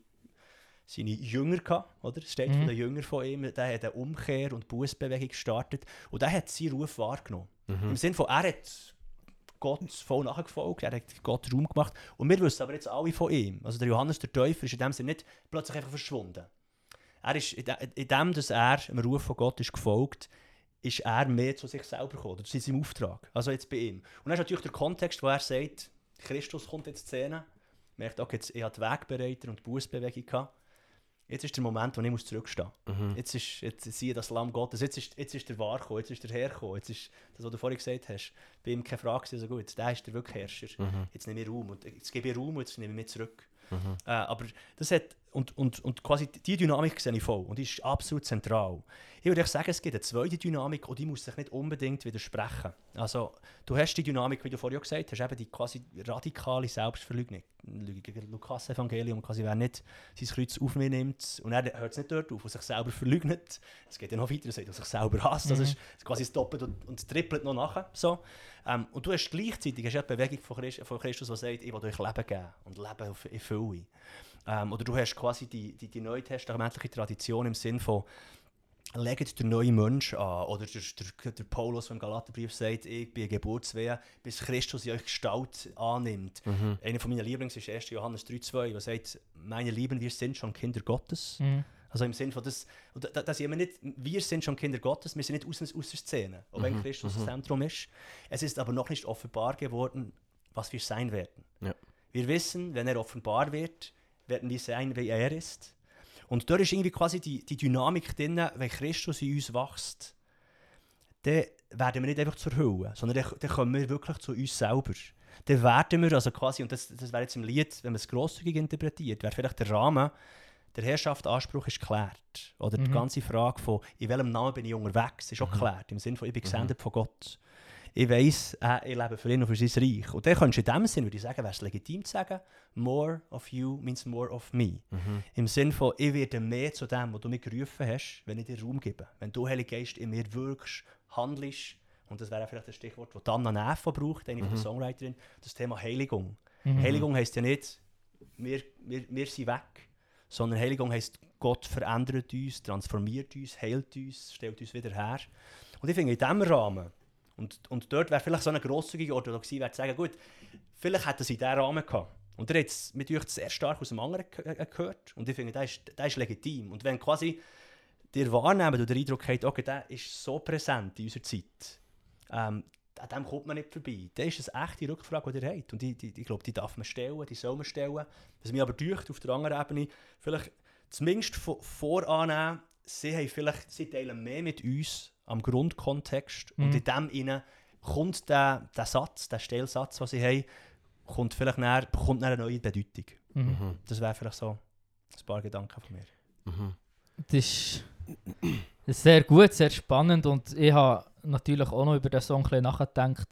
seine Jünger gehabt, oder? Es steht Mhm. von den Jüngern von ihm, der hat eine Umkehr- und Bußbewegung gestartet und der hat seinen Ruf wahrgenommen. Im Mhm. Sinne von, er hat Gott voll nachgefolgt, er hat Gott Raum gemacht und wir wissen aber jetzt alle von ihm. Also der Johannes der Täufer ist in dem Sinne nicht plötzlich einfach verschwunden. Er ist, in de- in dem, dass er dem Ruf von Gott ist gefolgt, ist er mehr zu sich selber gekommen, zu seinem Auftrag. Also jetzt bei ihm. Und dann ist natürlich der Kontext, wo er sagt, Christus kommt jetzt in die Szene, merkt, okay, jetzt, ich die Wegbereiter und die Bußbewegung gehabt. Jetzt ist der Moment, wo ich muss zurückstehen muss. Mhm. Jetzt ist jetzt siehe das Lamm Gottes, jetzt ist, jetzt ist der Wahr gekommen, jetzt ist der Herr gekommen, jetzt ist das, was du vorhin gesagt hast, bei ihm keine Frage, also gut, der ist der wirklich Herrscher. Mhm. Jetzt nehme ich Raum und jetzt gebe ich Raum und jetzt nehme ich mich zurück. Mhm. Äh, aber das hat, und, und, und quasi die Dynamik sehe ich voll und die ist absolut zentral. Ich würde sagen, es gibt eine zweite Dynamik und die muss sich nicht unbedingt widersprechen. Also, du hast die Dynamik, wie du vorhin auch gesagt hast, eben die quasi radikale Selbstverleugnung. Lukas Evangelium, quasi wer nicht sein Kreuz auf mich nimmt und er hört es nicht dort auf, und sich selber verleugnet. Es geht ja noch weiter, er sagt, sich selber hasst. Das Mhm. ist quasi das Doppelt und, und das Trippelt noch nachher. So. Ähm, und du hast gleichzeitig hast ja die Bewegung von Christus, von Christus, die sagt, ich will euch Leben geben und Leben auf- in Fülle. Ähm, oder du hast quasi die, die, die neutestamentliche Tradition im Sinn von legt der neue Mensch an. Oder der, der, der Paulus vom Galaterbrief sagt, ich bin Geburtswehe, bis Christus in euch Gestalt annimmt. Mhm. Einer von meinen Lieblings ist 1. Johannes 3,2, der sagt, meine Lieben, wir sind schon Kinder Gottes. Mhm. Also im Sinne von das, und da, da sind wir nicht, wir sind schon Kinder Gottes, wir sind nicht aus, aus der Szene, auch wenn Mhm, Christus mhm. das Zentrum ist. Es ist aber noch nicht offenbar geworden, was wir sein werden. Ja. Wir wissen, wenn er offenbar wird, werden wir sein, wie er ist. Und dort ist irgendwie quasi die, die Dynamik drin, wenn Christus in uns wächst, dann werden wir nicht einfach zur Hülle, sondern dann, dann kommen wir wirklich zu uns selber. Dann werden wir, also quasi, und das, das wäre jetzt im Lied, wenn man es grosszügig interpretiert, wäre vielleicht der Rahmen, der Herrschaftsanspruch ist geklärt. Oder die Mhm. ganze Frage von, in welchem Namen bin ich unterwegs, ist auch Mhm. geklärt. Im Sinne von, ich bin Mhm. gesendet von Gott. Ich weiss, äh, ich lebe für ihn und für sein Reich. Und dann könntest du in dem Sinn, würde ich sagen, wäre es legitim zu sagen, more of you means more of me. Mhm. Im Sinne von, ich werde mehr zu dem, was du mir gerufen hast, wenn ich dir Raum gebe. Wenn du, Heilige Geist, in mir wirkst, handelst, und das wäre vielleicht das Stichwort, das Anna Neff braucht, eine von Mhm. der Songwriterin, das Thema Heiligung. Mhm. Heiligung heisst ja nicht, wir, wir, wir sind weg, sondern Heiligung heisst, Gott verändert uns, transformiert uns, heilt uns, stellt uns wieder her. Und ich finde, in diesem Rahmen, und, und dort wäre vielleicht so eine grosszügige Orthodoxie, wäre zu sagen, gut, vielleicht hätten sie diesen Rahmen gehabt. Und der hat mit euch sehr stark aus dem anderen äh, gehört. Und ich finde, das ist, das ist legitim. Und wenn quasi ihr wahrnehmt und den Eindruck habt, okay, der ist so präsent in unserer Zeit, ähm, an dem kommt man nicht vorbei. Das ist eine echte Rückfrage, die ihr habt. Und die, die, ich glaube, die darf man stellen, die soll man stellen. Was mich aber durch auf der anderen Ebene, vielleicht zumindest vo- vorannehmen, sie, haben vielleicht, sie teilen mehr mit uns am Grundkontext. Und Mhm. in dem innen kommt der, der Satz, der Stellsatz, den sie haben, kommt vielleicht näher, bekommt näher eine neue Bedeutung. Mhm. Mhm. Das wäre vielleicht so ein paar Gedanken von mir. Mhm. Das ist sehr gut, sehr spannend und ich habe natürlich auch noch über den Song ein bisschen nachgedacht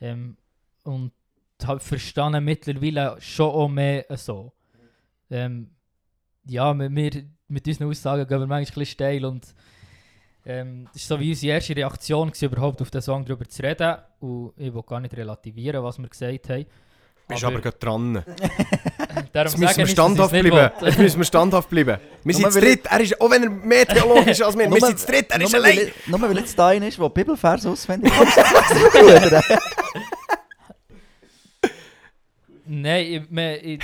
ähm, und habe verstanden mittlerweile schon auch mehr so. Ähm, ja, mit, wir, mit unseren Aussagen gehen wir manchmal ein bisschen steil und ähm, das war so wie unsere erste Reaktion, gewesen, überhaupt auf den Song darüber zu reden und ich will gar nicht relativieren, was wir gesagt haben. Bist aber gerade dran. [LAUGHS] darum Jetzt müssen wir standhaft bleiben. Jetzt müssen wir standhaft bleiben. Wir sind zu dritt. Er ist, auch wenn er mehr theologisch ist als wir, [LAUGHS] wir sind zu dritt. Er ist allein. ich- nur weil jetzt da ist, der Bibelvers auswendig. [LAUGHS] Nein, ich, ich,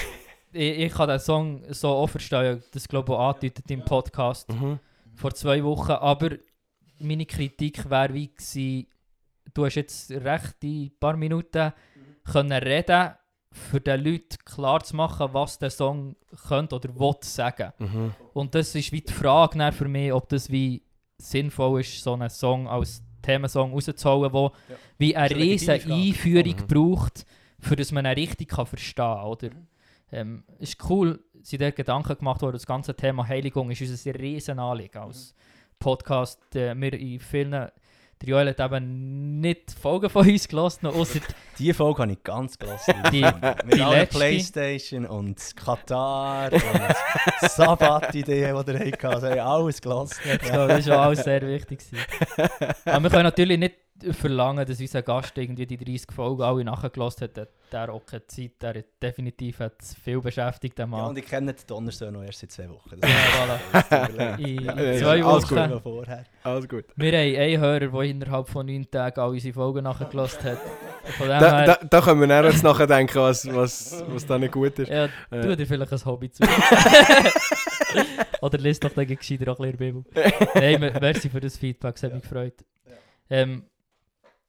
ich, ich kann den Song so auch verstehen, das glaube ich auch angedeutet im Podcast Mhm. vor zwei Wochen, aber meine Kritik wäre wie gewesen, du hast jetzt recht in ein paar Minuten können reden, für den Leuten klar zu machen, was der Song könnte oder will sagen. Mhm. Und das ist wie die Frage für mich, ob das wie sinnvoll ist, so einen Song als Themensong rauszuholen, wo Ja. wie eine Das eine riesige Frage. Einführung Mhm. braucht, für dass man ihn richtig kann verstehen kann. Oder? Ähm, ist cool, sind der Gedanken gemacht worden, das ganze Thema Heiligung ist uns ein riesen Anliegen als Podcast. Äh, wir in vielen, der Joel hat eben nicht Folgen von uns gelassen, außer Diese Folge habe ich ganz gelassen. Die- Mit die allen letzte. Playstation und Katar und Sabbat-Ideen, die ihr hattet. Also ich alles gelassen. Ja, das war- alles sehr wichtig. Aber wir können natürlich nicht verlangen, dass unser Gast irgendwie die 30 Folgen alle nachgelassen hat. Der- Der hat auch keine Zeit, der hat definitiv hat viel beschäftigt, der Ja, und ich kenne den Donnerstag noch erst seit zwei Wochen. Ja, voilà. in, zwei alles gut. Wochen. vorher. Alles gut. Wir haben einen Hörer, der innerhalb von neun Tagen all unsere Folgen nachgelassen hat. Von dem Da, her, da, da können wir jetzt nachher denken, was, was, was da nicht gut ist. ja, Äh. tu dir vielleicht ein Hobby zu. [LAUGHS] Oder liest doch dann gescheiter auch ein bisschen Bibel. [LAUGHS] Nein, mer- merci für das Feedback, es hat mich gefreut. Ähm,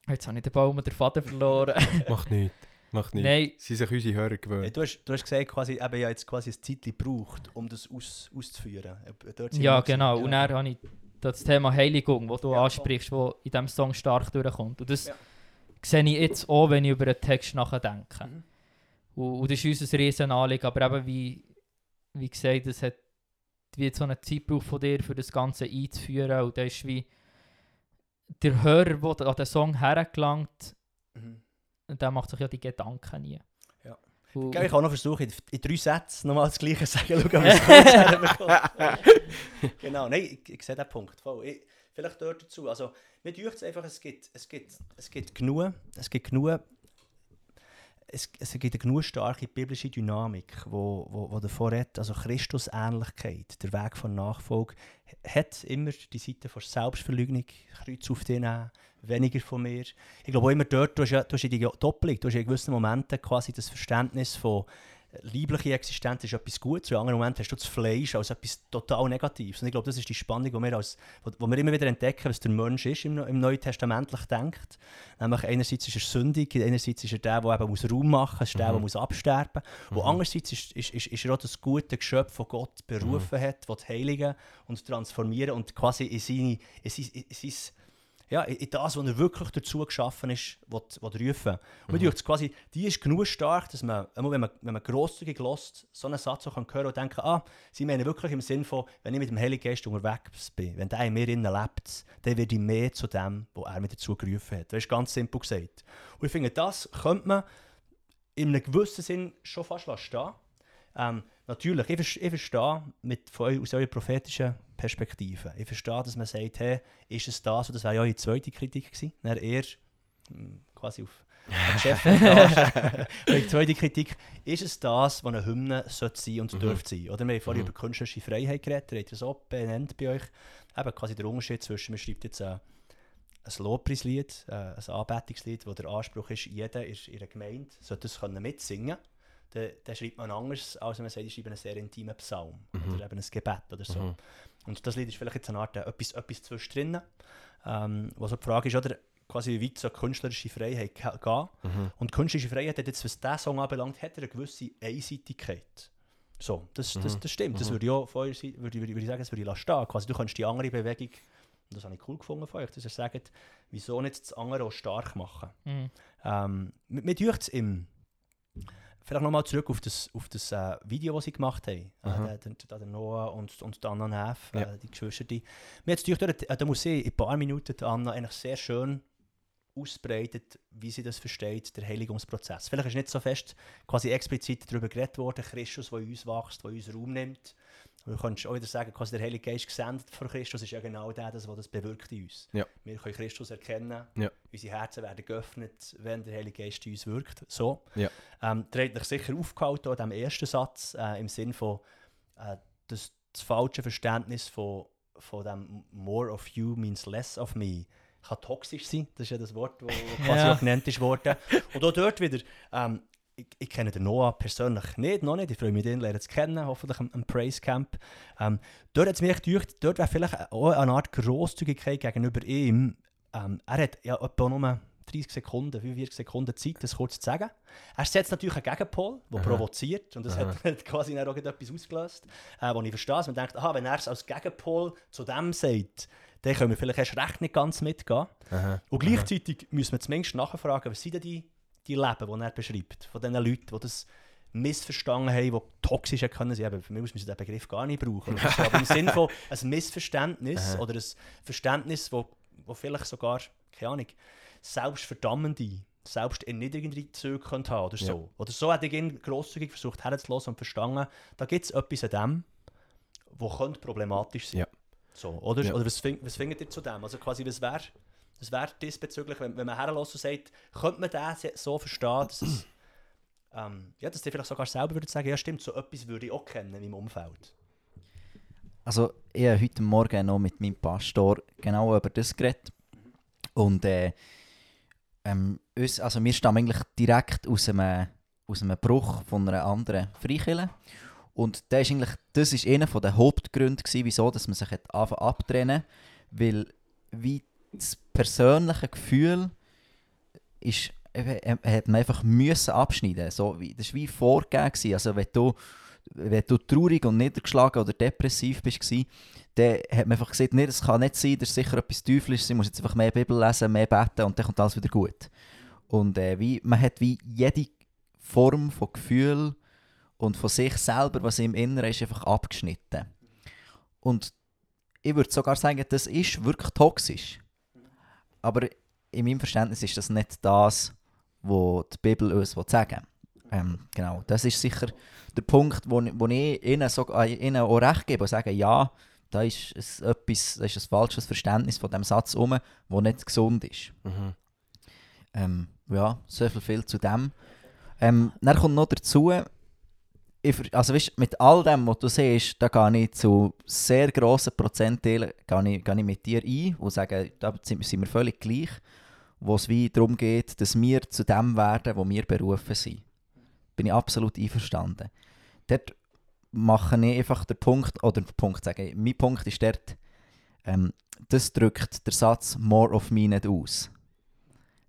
jetzt habe ich den Baum und den Faden verloren. [LAUGHS] Macht [LAUGHS] nichts. Macht nichts. Nein, Sie sind sich unsere Hörer Ja, gewöhnt. du, hast, du hast gesagt, quasi, eben, habe jetzt quasi ein Zeit gebraucht, um das aus, auszuführen. Ja genau. Ja. Und dann habe ich das Thema Heiligung, das du Ja, ansprichst, das in diesem Song stark durchkommt. Und das Ja. sehe ich jetzt auch, wenn ich über einen Text nachdenke. Mhm. Und, und das ist unser riesen Anliegen. Aber eben, wie, wie gesagt, es hat wie so eine Zeit gebraucht von dir, für das Ganze einzuführen. Und das ist wie der Hörer, der an den Song hergelangt, Mhm. der macht sich ja die Gedanken nie. Ja. Und, Ich kann noch versuchen, in, in drei Sätzen nochmal das Gleiche zu sagen. Schauen, wir es herbekommen. Genau, nein, ich, ich sehe den Punkt. Voll. Ich, vielleicht dort dazu. Also, mir deucht es einfach, es gibt, es gibt, es gibt genug, es gibt genug, es, es gibt eine genug starke biblische Dynamik, wo, wo, wo davor redet, also Christusähnlichkeit, der Weg von Nachfolge, hat immer die Seite von Selbstverleugnung, Kreuz auf dich nehmen, weniger von mir. Ich glaube immer dort, du hast, ja, du hast ja die Doppelung, du hast in gewissen Momenten quasi das Verständnis von liebliche Existenz ist etwas Gutes, und in anderen Momenten hast du das Fleisch als etwas total Negatives. Und ich glaube, das ist die Spannung, die wir, als, wo wir immer wieder entdecken, was der Mensch ist im, im Neutestamentlich denkt. Nämlich einerseits ist er sündig, einerseits ist er der, der eben muss Raum machen muss, ist der, der Mhm. muss absterben Mhm. Und andererseits ist, ist, ist, ist er auch das gute Geschöpf, das Gott berufen hat, das heiligen und transformieren und quasi in, seine, in, sein, in, sein, ja, in das, was er wirklich dazu geschaffen ist, will, will rufen. Und Mhm. quasi, die ist genug stark, dass man, wenn man, wenn man grosszügig lässt, so einen Satz auch kann hören und denken, ah, sie meinen wirklich im Sinn von, wenn ich mit dem Heiligen Geist unterwegs bin, wenn der in mir innen lebt, dann werde ich mehr zu dem, was er mir dazu gerufen hat. Das ist ganz simpel gesagt. Und ich finde, das könnte man in einem gewissen Sinn schon fast lassen stehen. Ähm, natürlich, ich, ich verstehe mit, von aus eurer prophetischen Perspektive, ich verstehe, dass man sagt, hey, ist es das, und das wäre ja eure zweite Kritik gewesen, dann eher hm, quasi auf auf Chefetage. die [LAUGHS] [LAUGHS] zweite Kritik, ist es das, was eine Hymne sollte sein und Mhm. dürfte sein? Oder wir haben vorhin Mhm. über künstlerische Freiheit geredet, ihr habt das auch benannt bei euch. Eben quasi der Unterschied zwischen, man schreibt jetzt ein, ein Lobpreislied, äh, ein Anbetungslied, wo der Anspruch ist, jeder ist in einer Gemeinde sollte können mitsingen dann, dann schreibt man anders, als wenn man sagt, ich schreibe einen sehr intimen Psalm Mhm. oder eben ein Gebet oder so. Mhm. Und das Lied ist vielleicht jetzt eine Art äh, etwas, etwas zwischendrin, ähm, wo so die Frage ist, oder, quasi wie weit so künstlerische Freiheit ge- gehen. Mhm. Und künstlerische Freiheit hat jetzt, was diesen Song anbelangt, hat er eine gewisse Einseitigkeit. So, das, das, Mhm. das stimmt. Das Mhm. würde ich auch von eurer Seite, würde, ich- würde, würde ich sagen, das würde ich lassen stehen. Quasi, du kannst die andere Bewegung, und das habe ich cool gefunden von euch, dass ihr sagt, wieso nicht das andere auch stark machen. Mhm. Ähm, mir mir dünkt es im. Vielleicht nochmal zurück auf das, auf das äh, Video, das sie gemacht haben. Aha. Äh, der, der, der Noah und, und die Anna Neff, Ja. äh, die Geschwister. Die. Mir hat es äh, da muss ich in ein paar Minuten die Anna eigentlich sehr schön ausbreitet, wie sie das versteht, der Heiligungsprozess. Vielleicht ist nicht so fest quasi explizit darüber geredet worden, Christus, der in uns wächst, der uns Raum nimmt. Du kannst auch wieder sagen, quasi der Heilige Geist gesendet von Christus ist ja genau der, das, was das bewirkt in uns. Ja. Wir können Christus erkennen, Ja. unsere Herzen werden geöffnet, wenn der Heilige Geist in uns wirkt. So. Ja. Ähm, dich sicher aufgehalten an diesem ersten Satz, äh, im Sinn von äh, das, das falsche Verständnis von, von dem «more of you means less of me» kann toxisch sein. Das ist ja das Wort, das [LAUGHS] quasi Ja. auch genannt ist worden. Und auch dort wieder, ähm, ich, ich kenne den Noah persönlich nicht, noch nicht. Ich freue mich, den lernen zu kennen, hoffentlich am, am Praise Camp. Ähm, dort hat es mich gedacht, dort wäre vielleicht auch eine Art Grosszügigkeit gegenüber ihm. Ähm, er hat ja etwa nur 30 Sekunden, 45 Sekunden Zeit, das kurz zu sagen. Er setzt natürlich einen Gegenpol, der Aha. provoziert und das Aha. hat, [LAUGHS] quasi auch etwas ausgelöst, äh, wo ich verstehe, dass man denkt, aha, wenn er es als Gegenpol zu dem sagt, dann können wir vielleicht erst recht nicht ganz mitgehen. Aha. Und gleichzeitig müssen wir zumindest nachfragen, was sind denn die, die Leben, die er beschreibt, von diesen Leuten, die das missverstanden haben, die toxisch können sein. Eben, Für mich muss man diesen Begriff gar nicht brauchen. Aber im Sinne von [LAUGHS] ein Missverständnis oder ein Verständnis, wo, wo vielleicht sogar, keine Ahnung, selbstverdammende, selbsterniedrigende Züge könnte haben oder so. Ja. Oder so hat ich ihn grosszügig versucht herzulassen und verstanden, da gibt es etwas an dem, wo könnte problematisch sein. Ja. So, oder? Ja. oder was, fing, was findet ihr zu dem? Also quasi, was wäre was wär diesbezüglich, wenn, wenn man herlässt und sagt, könnte man das so verstehen, dass es, [CLEARS THROAT] ähm, ja, dass die vielleicht sogar selber würden sagen, ja stimmt, so etwas würde ich auch kennen in meinem Umfeld. Also, ich habe heute Morgen noch mit meinem Pastor genau über das geredet. Und äh, ähm, uns, also wir stammen eigentlich direkt aus einem, aus einem Bruch von einer anderen Freikirche. Und der ist eigentlich, das ist einer der Hauptgründe, gewesen, wieso dass man sich hat abtrennen Weil wie das persönliche Gefühl ist, hat man einfach müssen abschneiden so wie Das war wie vorgegeben. Also wenn du, wenn du traurig und niedergeschlagen oder depressiv bist, dann hat man einfach gesagt, nee, das kann nicht sein, das ist sicher etwas Teuflisches, ich muss jetzt einfach mehr Bibel lesen, mehr beten und dann kommt alles wieder gut. Und äh, wie, man hat wie jede Form von Gefühl und von sich selber, was im Inneren ist, einfach abgeschnitten. Und ich würde sogar sagen, das ist wirklich toxisch. Aber in meinem Verständnis ist das nicht das, was die Bibel uns sagen will. Ähm, genau, das ist sicher der Punkt, wo, wo ich ihnen, so, äh, ihnen auch recht gebe und sage, ja, da ist, es etwas, da ist ein falsches Verständnis von dem Satz um, wo nicht gesund ist. Mhm. Ähm, ja, so viel, viel zu dem. Ähm, dann kommt noch dazu, ich, also weißt, mit all dem, was du siehst, da gehe ich zu sehr grossen Prozentteilen ich, ich mit dir ein und sage, da sind wir völlig gleich, wo es wie darum geht, dass wir zu dem werden, wo wir berufen sind. Bin ich absolut einverstanden. Dort mache ich einfach den Punkt, oder den Punkt sage ich, mein Punkt ist dort, ähm, das drückt der Satz «more of me» nicht aus.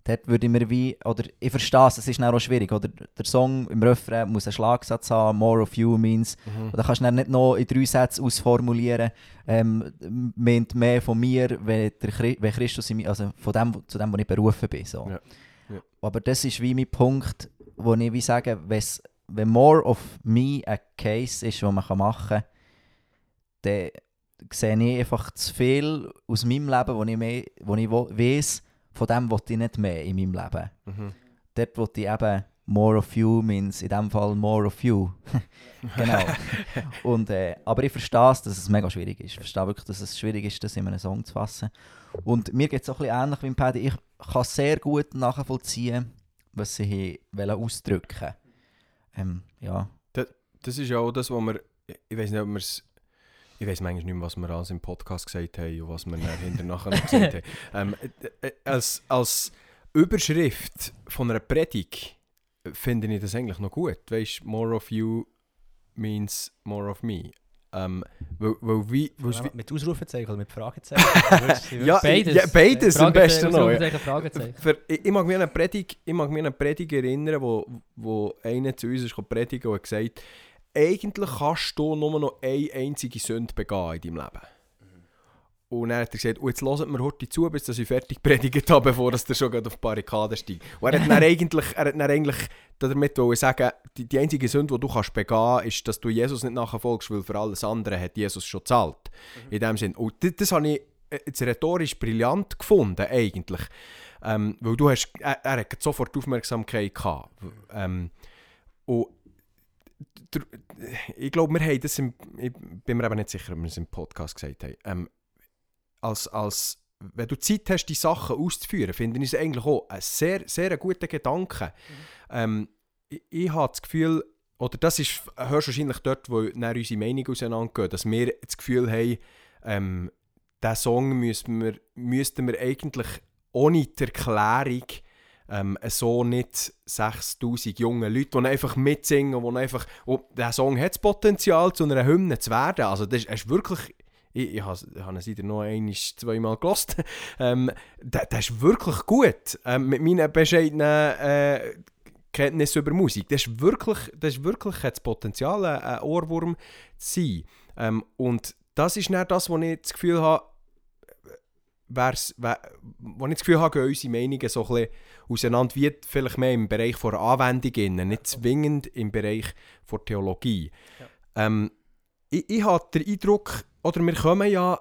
Dort würde ich mir wie, oder ich verstehe es, es ist dann auch schwierig, oder der Song im Refrain muss einen Schlagsatz haben, «more of you» means, Mhm. und dann kannst du dann nicht noch in drei Sätzen ausformulieren, ähm, meint mehr von mir, wenn, der Chri wenn Christus in mir, also von dem, zu dem, wo ich berufen bin. So. Ja, ja. Aber das ist wie mein Punkt, wo ich wie sage, wenn «more of me» ein Case ist, den man machen kann, dann sehe ich einfach zu viel aus meinem Leben, wo ich, mehr, wo ich weiss, von dem will ich nicht mehr in meinem Leben. Mhm. Dort will ich eben more of you means in dem Fall more of you. [LAUGHS] genau. [LAUGHS] Und, äh, aber ich verstehe es, dass es mega schwierig ist. Ich verstehe wirklich, dass es schwierig ist, das in einem Song zu fassen. Und mir geht es auch ein bisschen ähnlich wie im Paddy. Ich kann sehr gut nachvollziehen, was sie ausdrücken ähm, ja. Das ist ja auch das, was wir. Ich weiß nicht, ob wir es. Ich weiß manchmal nicht mehr, was wir alles im Podcast gesagt haben und was wir hinterher noch gesagt haben. [LAUGHS] Ähm, äh, äh, als, als Überschrift von einer Predigt finde ich das eigentlich noch gut. Weißt more of you means more of me. Ähm, weil, weil wie, Ja, mit Ausrufezeichen oder mit Fragezeichen? [LAUGHS] Ja, Beides. ja, beides am besten noch. Für, ich, ich mag mich an eine Predigt, ich mag mich an eine Predigt erinnern, wo, wo einer zu uns ist predigen und hat gesagt, eigentlich kannst du nur noch eine einzige Sünde begehen in deinem Leben. Und dann hat er gesagt, oh, jetzt hört mir heute zu, bis ich fertig predigt habe, bevor der schon auf die Barrikaden steigt. Und er hat dann [LAUGHS] eigentlich, er hat dann eigentlich damit sagen, die, die einzige Sünde, die du kannst begehen ist, dass du Jesus nicht nachfolgst, weil für alles andere hat Jesus schon gezahlt. In dem Sinn. Und das, das habe ich äh, jetzt rhetorisch brillant gefunden, eigentlich. Ähm, weil du hast, er, er hat sofort Aufmerksamkeit gehabt. Ähm, und ich glaube, wir haben das im, ich bin mir eben nicht sicher, ob wir es im Podcast gesagt haben. Ähm, als, als, wenn du Zeit hast, die Sachen auszuführen, finde ich es eigentlich auch ein sehr, sehr guter Gedanke. Ähm, ich, ich habe das Gefühl, oder das ist, hörst wahrscheinlich dort, wo dann unsere Meinung auseinandergehen, dass wir das Gefühl haben, ähm, diesen Song müssten wir, müssten wir eigentlich ohne die Erklärung ähm, so nicht 6000 junge Leute, die einfach mitsingen und einfach, der Song hat das Potenzial, zu einer Hymne zu werden. Also das ist, das wirklich, ich, habe ihn seitdem noch einmal, zweimal gelost. [LAUGHS] ähm, der ist wirklich gut. Ähm, mit meinen bescheidenen äh, über Musik. Das ist wirklich, das wirklich das Potenzial, ein ein Ohrwurm zu sein. Ähm, und das ist dann das, wo ich das Gefühl habe, wär's, wär, wo ich das Gefühl habe, gehen unsere Meinungen so ein bisschen auseinander, wie vielleicht mehr im Bereich der Anwendung, innen, nicht zwingend im Bereich der Theologie. Ähm, ich, ich habe den Eindruck, oder wir kommen ja,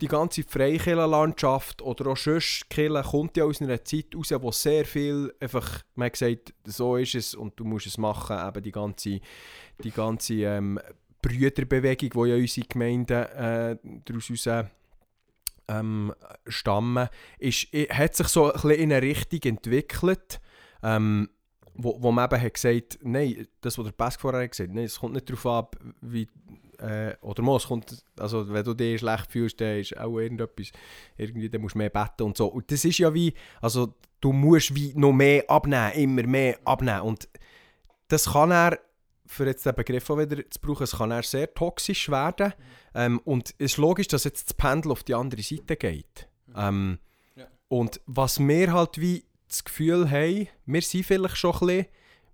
die- ganze Freikirchenlandschaft oder auch sonst Kirche kommt ja aus einer Zeit raus, wo sehr viel einfach, man hat gesagt, so ist es und du musst es machen, eben die ganze, die ganze ähm, Brüderbewegung, die ja unsere Gemeinden äh, daraus raus ähm, stammen, ist, hat sich so ein in eine Richtung entwickelt, ähm, wo, wo man eben hat gesagt, nein, das, was der Pesk vorher hat gesagt, nein, es kommt nicht darauf ab, wie, äh, oder mal, es kommt, also wenn du dich schlecht fühlst, dann ist auch irgendetwas, irgendwie, dann musst du mehr beten und so. Und das ist ja wie, also du musst wie noch mehr abnehmen, immer mehr abnehmen und das kann er, für jetzt den Begriff auch wieder zu brauchen, es kann er sehr toxisch werden. Ähm, und es ist logisch, dass jetzt das Pendel auf die andere Seite geht. Ähm, Ja. Und was wir halt wie das Gefühl haben, wir sind vielleicht schon ein bisschen,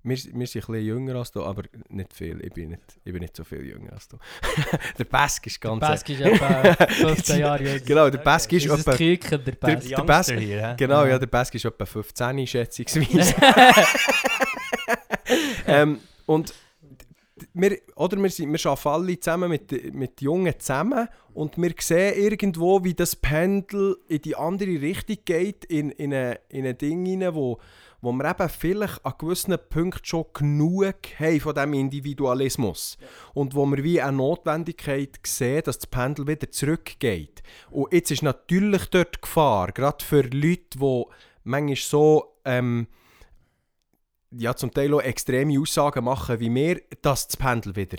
wir, wir sind ein bisschen jünger als du, aber nicht viel. Ich bin nicht, ich bin nicht so viel jünger als du. [LAUGHS] der Pesk ist ganz... Bask ist etwa 15 Jahre jünger. [LAUGHS] Genau, der Pesk ist ist etwa... das Küken, der Der- Bask. der Youngster Bass- hier? Genau, Ja. ja, der Pesk ist etwa 15, schätzungsweise. [LAUGHS] ähm, und wir, oder wir, sind, wir arbeiten alle zusammen mit, mit Jungen zusammen und wir sehen irgendwo, wie das Pendel in die andere Richtung geht, in, in, eine, in ein Ding rein, wo, wo wir eben vielleicht an gewissen Punkten schon genug haben von diesem Individualismus. Und wo wir wie eine Notwendigkeit sehen, dass das Pendel wieder zurückgeht. Und jetzt ist natürlich dort die Gefahr, gerade für Leute, die manchmal so... Ähm, ja, zum Teil auch extreme Aussagen machen wie wir, dass das Pendel wieder.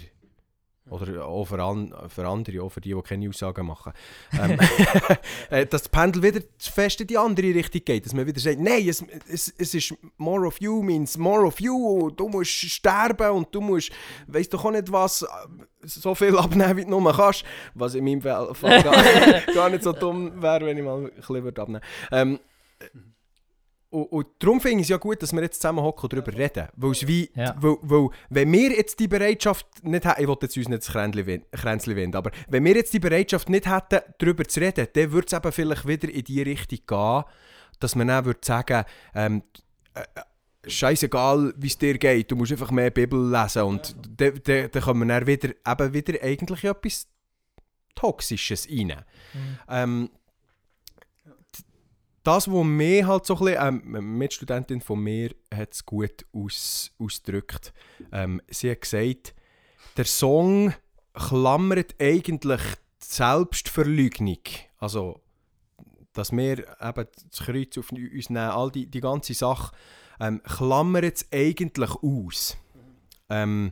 Oder auch für, an, für andere, auch für die, die keine Aussagen machen. [LAUGHS] Ähm, [LAUGHS] äh, dass das Pendel wieder zu fest in die andere Richtung geht. Dass man wieder sagt, nein, es, es, es ist more of you means more of you. Du musst sterben und du musst, weißt doch auch nicht was, so viel abnehmen, wie du nur kannst. Was in meinem Fall [LAUGHS] gar, gar nicht so dumm wäre, wenn ich mal ein bisschen würde abnehmen ähm, und, und darum finde ich es ja gut, dass wir jetzt zusammen hocken und darüber reden. Weil, es wie, Ja. weil, weil, wenn wir jetzt die Bereitschaft nicht hätten, ich will jetzt uns nicht das Kränzchen winden, aber wenn wir jetzt die Bereitschaft nicht hätten, darüber zu reden, dann würde es eben vielleicht wieder in die Richtung gehen, dass man dann würde sagen, ähm, äh, äh, scheißegal, wie es dir geht, du musst einfach mehr Bibel lesen und dann da, da kommen wir dann wieder, eben wieder eigentlich etwas Toxisches rein. Mhm. Ähm, das, was mir halt so ein bisschen, ähm, Mitstudentin von mir hat es gut aus, ausgedrückt. Ähm, sie hat gesagt, der Song klammert eigentlich die Selbstverleugnung. Also, dass wir eben das Kreuz auf uns nehmen, all die, die ganze Sache, ähm, klammert es eigentlich aus. Ähm,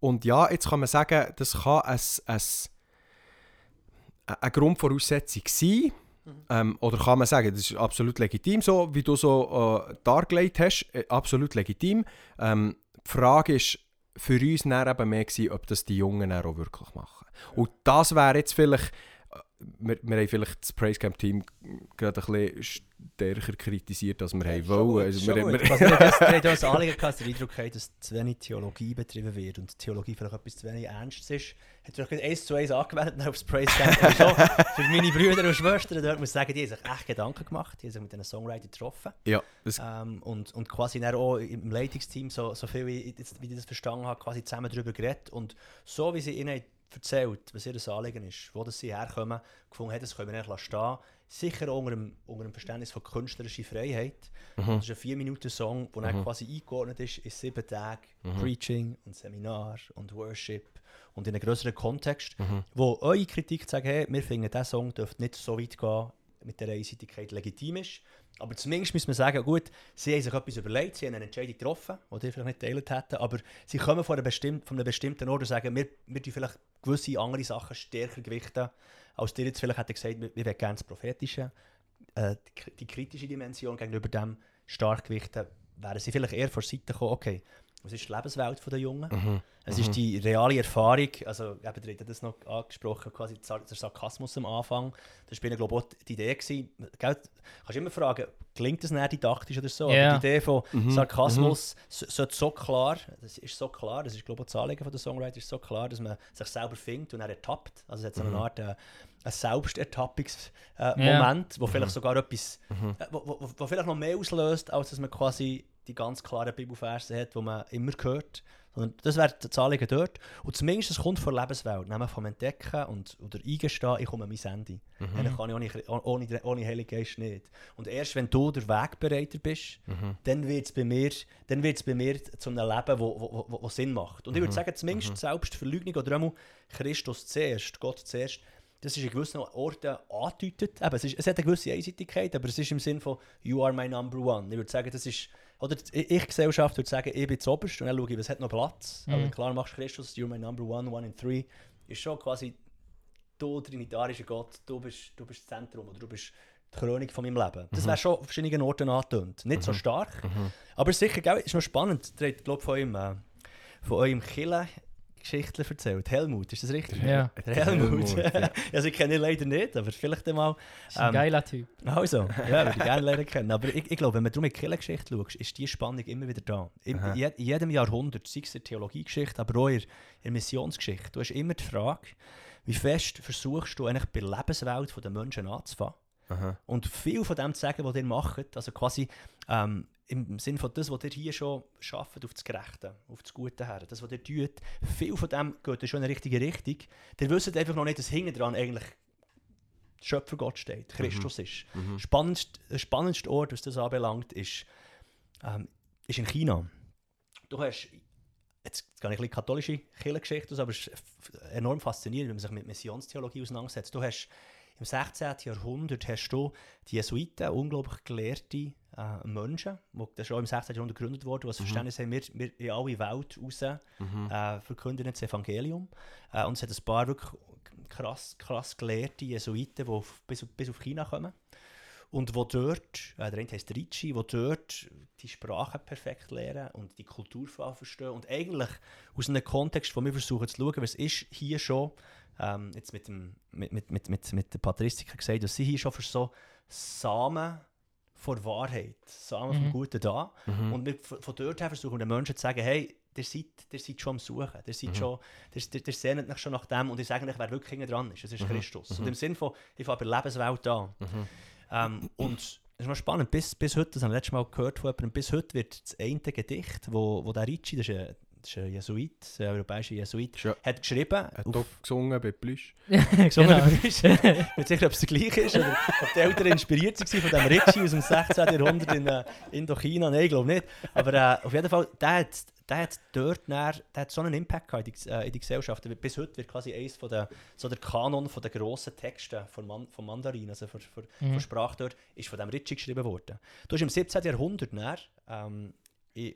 und ja, jetzt kann man sagen, das kann ein, ein, eine Grundvoraussetzung sein. Ähm, oder kann man sagen, das ist absolut legitim, so wie du so äh, dargelegt hast, äh, absolut legitim. Ähm, die Frage ist für uns dann eben mehr gewesen, ob das die Jungen auch wirklich machen. Und das wäre jetzt vielleicht, wir, wir haben vielleicht das Praisecamp-Team gerade ein bisschen stärker kritisiert, als wir haben wollen. Also wir, wir, Also, wir haben das- [LAUGHS] das Anliegen gehabt, der Eindruck hat, dass zu wenig Theologie betrieben wird und Theologie vielleicht etwas zu wenig ernst ist. Hat sich eins zu eins angewendet aufs Praise Camp. Schon [LAUGHS] für meine Brüder und Schwestern dort muss ich sagen, die haben sich echt Gedanken gemacht, die haben sich mit diesen Songwritern getroffen. ja, das, Ähm, und, und quasi dann auch im Leitungsteam, so, so viel wie, ich jetzt- wie ich das verstanden habe, quasi zusammen darüber geredet. Und so wie sie ihnen erzählt, was ihr Anliegen ist, wo das sie herkommen, gefunden haben, das können wir eigentlich stehen. Sicher unter dem, unter dem Verständnis von künstlerischer Freiheit. Das ist ein 4-Minuten-Song, der dann quasi eingeordnet ist in sieben Tagen Preaching und Seminar und Worship und in einem größeren Kontext, wo eure Kritik sagt, hey, wir finden, dieser Song dürfte nicht so weit gehen, mit der Einseitigkeit legitim ist. Aber zumindest müssen wir sagen, gut, sie haben sich etwas überlegt, sie haben eine Entscheidung getroffen, die die vielleicht nicht geteilt hätten, aber sie kommen von, einer bestimm von einem bestimmten Ort und sagen, wir, wir tun vielleicht gewisse andere Sachen stärker gewichten, als die jetzt vielleicht hätten gesagt, wir, wir wollen gerne das Prophetische, äh, die, die kritische Dimension gegenüber dem stark gewichten, wären sie vielleicht eher von der Seite gekommen, okay, was ist die Lebenswelt der Jungen? Mhm. Es ist die reale Erfahrung, also eben, ihr habt das noch angesprochen, quasi der Sar- der Sarkasmus am Anfang. Das war glaube ich auch die Idee. Gewesen. Gell, du kannst immer fragen, klingt das nicht didaktisch oder so? Ja. Aber die Idee von Mhm. Sarkasmus so, sollte so klar, das ist so klar, das ist glaube ich das Anliegen von der Songwriter, ist so klar, dass man sich selber findet und er ertappt. Also es hat so eine Art äh, ein Selbstertappungsmoment, äh, Moment, wo vielleicht sogar etwas, äh, wo, wo, wo vielleicht noch mehr auslöst, als dass man quasi die ganz klaren Bibelverse hat, die man immer hört. Sondern das wäre das Anliegen dort. Und zumindest es kommt von der Lebenswelt, nämlich vom Entdecken und, oder Eingestehen, ich komme mein Ende. Dann kann ich ohne, ohne, ohne Heilige Geist nicht. Und erst wenn du der Wegbereiter bist, dann wird es bei mir, dann wird's bei mir zu einem Leben, wo, wo, wo, wo Sinn macht. Und ich würde sagen, zumindest Selbstverleugnung oder einmal Christus zuerst, Gott zuerst, das ist in gewissen Orten angedeutet. Eben, es, ist, es hat eine gewisse Einseitigkeit, aber es ist im Sinn von «You are my number one». Ich würde sagen, das ist... Oder ich, ich Gesellschaft würde sagen, ich bin zu oberst und dann schaue ich, was hat noch Platz. Mhm. Aber klar machst du Christus, «You're my number one, one in three». Ist schon quasi du trinitarischer Gott, du bist, du bist das Zentrum oder du bist die Krönung von meinem Leben. Das wäre schon auf verschiedenen Orten angetönt. Nicht so stark, aber sicher, gell, ist noch spannend. Ihr habt, glaube ich, von eurem, äh, von eurem Killer-Geschichtler erzählt. Helmut, ist das richtig? Ja. Der Helmut. Helmut, ja. [LAUGHS] also ich kenne ihn leider nicht, aber vielleicht einmal. Das ist ein Ähm, geiler Typ. Also, ja, würde ich gerne [LAUGHS] lernen kennen. Aber ich, ich glaube, wenn man darum in die Kirchengeschichte schaut, ist die Spannung immer wieder da. In, in jedem Jahrhundert, sei es in der Theologiegeschichte, aber auch in der Missionsgeschichte, du hast immer die Frage, wie fest versuchst du eigentlich bei der Lebenswelt der Menschen anzufangen Aha. und viel von dem zu sagen, was ihr macht, also quasi ähm, im Sinne von das, was ihr hier schon schafft, auf das Gerechte, auf das Gute her, das, was ihr tut, viel von dem geht schon in die richtige Richtung. Ihr wisst einfach noch nicht, dass hinten dran eigentlich Schöpfer Gott steht, Christus ist. Mhm. Spannendst, der spannendste Ort, was das anbelangt, ist, ähm, ist in China. Du hast, jetzt gehe ich ein katholische Kirchengeschichte aus, aber es ist enorm faszinierend, wenn man sich mit Missionstheologie auseinandersetzt. Du hast im 16. Jahrhundert hast du die Jesuiten, unglaublich gelehrte äh, Menschen, ist auch im 16. Jahrhundert gegründet worden, die das Verständnis haben, wir, wir in alle Welt raus Mhm. äh, verkünden das Evangelium. Äh, und es hat ein paar wirklich krass, krass gelehrte Jesuiten, die auf, bis, bis auf China kommen. Und wo dort, äh, der eine heisst Ricci, wo dort die Sprache perfekt lernen und die Kultur verstehen und eigentlich aus einem Kontext, wo wir versuchen zu schauen, was ist hier schon, ähm, jetzt mit, dem, mit, mit, mit, mit, mit der Patristika gesagt, dass sie hier schon für so Samen vor Wahrheit, Samen vom Mhm. Guten da. Mhm. Und wir von von dort her versuchen den Menschen zu sagen, hey, ihr seid, ihr seid schon am Suchen, ihr, seid schon, ihr, ihr, ihr sehnt euch schon nach dem und ich sage euch, wer wirklich dran ist, das ist Christus. Und im Sinn von, ich fange bei der Lebenswelt an. Ähm, und es ist noch spannend, bis, bis heute, das habe ich letztes Mal gehört von jemandem, bis heute wird das eine Gedicht, wo, wo der Ricci, das ist ein, das ist ein Jesuit, ein europäischer Jesuit, Ja. hat geschrieben, Er hat auf- doch gesungen bei Plüsch. [LAUGHS] gesungen Genau. über ist. Ich bin nicht sicher, ob es der gleiche ist oder ob die Eltern inspiriert waren von dem Ritchie aus dem 16. Jahrhundert in äh, Indochina. Nein, ich glaube nicht. Aber äh, auf jeden Fall, der hat, der hat dort dann, der hat so einen Impact gehabt in die, äh, in die Gesellschaft. Bis heute wird quasi eines von der, so der Kanon von der grossen Texte von, Man, von Mandarin, also von, von, von Sprache dort, ist von dem Ritchie geschrieben worden. Du hast im 17. Jahrhundert dann, ähm, in,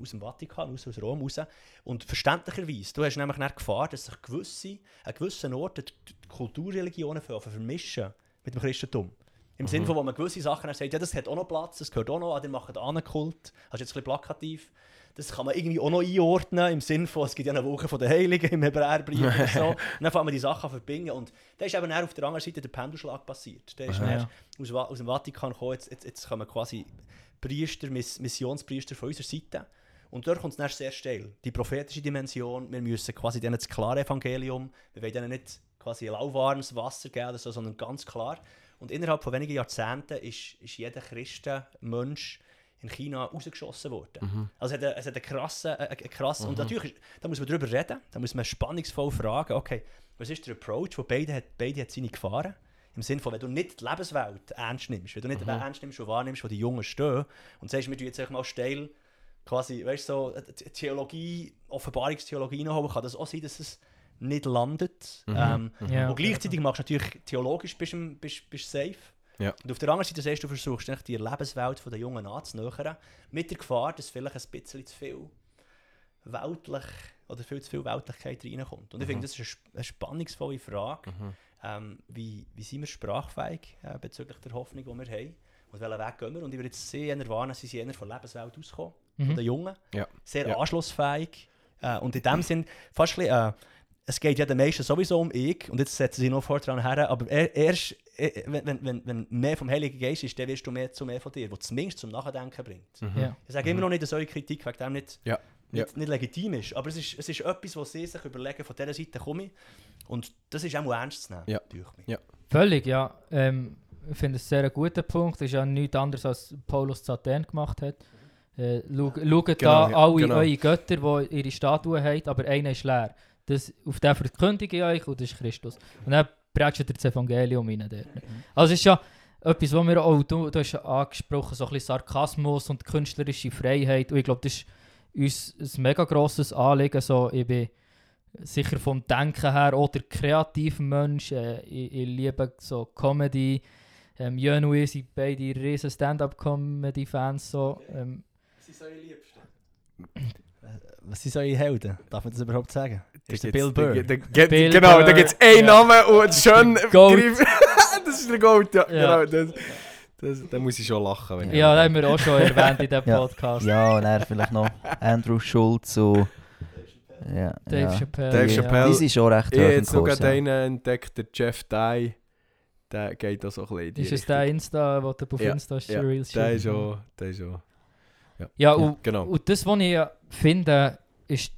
aus dem Vatikan, aus, aus Rom raus. Und verständlicherweise, du hast nämlich dann Gefahr, dass sich gewisse, an gewissen Orten die, Kulturreligionen ver- vermischen mit dem Christentum. Im Sinne von, wo man gewisse Sachen sagt, ja, das hat auch noch Platz, das gehört auch noch, ah, die machen einen Kult. Das ist jetzt ein bisschen plakativ. Das kann man irgendwie auch noch einordnen, im Sinne von, es gibt ja eine Woche von den Heiligen im Hebräerbrief oder so. [LAUGHS] Und dann fangen wir die Sachen verbinden. Und da ist eben auf der anderen Seite der Pendelschlag passiert. Der ist Aha. aus, aus dem Vatikan gekommen, jetzt, jetzt, jetzt kommen quasi Priester, Miss Missionspriester von unserer Seite. Und dort kommt es sehr steil. Die prophetische Dimension, wir müssen quasi denen das klare Evangelium, wir wollen denen nicht quasi lauwarmes Wasser geben oder so, sondern ganz klar. Und innerhalb von wenigen Jahrzehnten ist, ist jeder Christen, Mensch in China rausgeschossen worden. Also es hat, eine- es hat einen krassen, einen, krassen und natürlich, da muss man drüber reden, da muss man spannungsvoll fragen, okay, was ist der Approach, wo beide hat, beide hat seine Gefahren? Im Sinne von, wenn du nicht die Lebenswelt ernst nimmst, wenn du nicht ernst nimmst und wahrnimmst, wo die Jungen stehen und sagst, wir tun jetzt mal steil quasi, weißt du, so äh, Theologie, Offenbarungstheologie noch kann das auch sein, dass es nicht landet. Ähm, Ja. Und gleichzeitig machst du natürlich theologisch bist, du- bist, bist du safe. Ja. Und auf der anderen Seite sagst du, versuchst eigentlich die Lebenswelt der Jungen anzunähern, mit der Gefahr, dass vielleicht ein bisschen zu viel weltlich oder viel zu viel Weltlichkeit reinkommt. Und ich finde, das ist eine, sp- eine spannungsvolle Frage. Ähm, wie, wie sind wir sprachfähig äh, bezüglich der Hoffnung, die wir haben? Und welchen Weg gehen wir? Und ich würde jetzt sehr erwarten, sie sind eher von der Lebenswelt auskommen, von Mhm. den Jungen. Ja. Sehr Ja. anschlussfähig. Äh, und in dem Sinn fast ein bisschen, äh, es geht ja den meisten sowieso um ich. Und jetzt setzen sie noch vor dran her. Aber er, erst, wenn, wenn, wenn, wenn mehr vom Heiligen Geist ist, dann wirst du mehr zu mehr von dir, was zumindest zum Nachdenken bringt. Ja. Ich sage immer noch nicht, dass eure Kritik wegen dem nicht, Ja. Ja. nicht, nicht legitim ist. Aber es ist, es ist etwas, was sie sich überlegen, von dieser Seite komme ich. Und das ist auch mal ernst zu nehmen, Ja. durch mich. Ja. Völlig, ja. Ähm, ich finde es sehr ein guter Punkt. Das ist ja nichts anderes, als Paulus zu Athen gemacht hat. Äh, schau- Schaut Genau, da ja, alle genau. eure Götter, die ihre Statuen haben, aber einer ist leer. Das, auf den verkündige ich euch und das ist Christus. Und dann prägst du das Evangelium rein. Dort. Also es ist ja etwas, was wir auch, du, du hast ja angesprochen, so ein bisschen Sarkasmus und künstlerische Freiheit. Und ich glaube, das ist uns ein mega grosses Anliegen. So, ich bin sicher vom Denken her oder kreativer Mensch. Äh, ich, ich liebe so Comedy. Ähm, Jön und ich sind beide riesen Stand-up-Comedy-Fans. So. Ähm, Was sind eure Liebsten? Was sind eure Helden? Darf man das überhaupt sagen? Ist der Bill Da Burr? da genau, da gibt es einen ja. Namen und schön das ist der Goat, ja. Ja. Genau, das, das, da muss ich schon lachen. Wenn ja, das haben wir auch schon erwähnt in diesem Ja. Podcast. Ja, und dann vielleicht noch Andrew Schulz und... Ja, Dave ja. Chappelle. Dave ja. Chappelle. Die sind schon recht Ich hoch habe im jetzt noch Kurs. gerade Ja. einen entdeckt, der Jeff Dye. Der geht auch so ein bisschen Ist es der Insta, wo du auf Ja, Insta ja, Reels Der ist auch... Der ist auch Ja, und, genau. und das, was ich ja finde, ist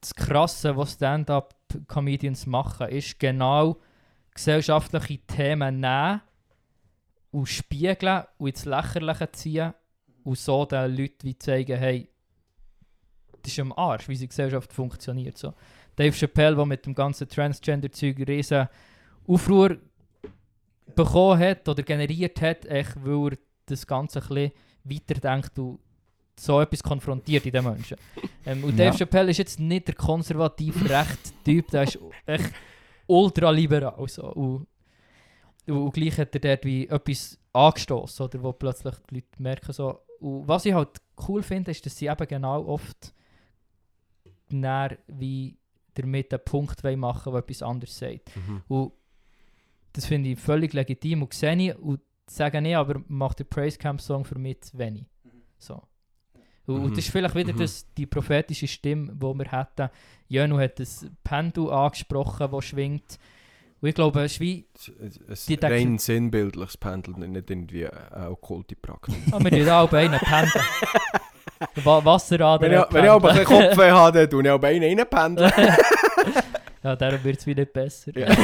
das Krasse, was Stand-up-Comedians machen, ist genau gesellschaftliche Themen nehmen und spiegeln und ins Lächerliche ziehen und so den Leuten wie zeigen, hey, das ist am Arsch, wie die Gesellschaft funktioniert. So. Dave Chappelle, der mit dem ganzen Transgender-Zeug riesen Aufruhr bekommen hat oder generiert hat, echt, weil er das Ganze ein bisschen weiterdenkt und so etwas konfrontiert in den Menschen. Ähm, und Dave Ja. Chappelle ist jetzt nicht der konservativ rechte Typ, der ist echt ultraliberal. So. Und, und, und gleich hat er dort wie etwas angestoßen, oder wo plötzlich die Leute merken so. Und was ich halt cool finde, ist, dass sie eben genau oft näher wie damit einen Punkt wollen machen, der etwas anderes sagt. Mhm. Und das finde ich völlig legitim und sehe ich und sage ich, aber macht der Praise Camp Song für mich zu wenig. So. Und Mhm. das ist vielleicht wieder Mhm. das, die prophetische Stimme, die wir hätten. Jönu hat das Pendel angesprochen, das schwingt. Und ich glaube, es ist wie, Ein rein sinnbildliches Pendel, nicht irgendwie eine okkulte Praktik. ah, wir tun auch einen pendeln. [LAUGHS] Wa Wasserader wenn ich, wenn ich aber ein bisschen Kopfweh habe, dann tue ich auch bei ihnen reinpendeln. [LAUGHS] Ja, darum wird es wieder besser. Ja. [LAUGHS]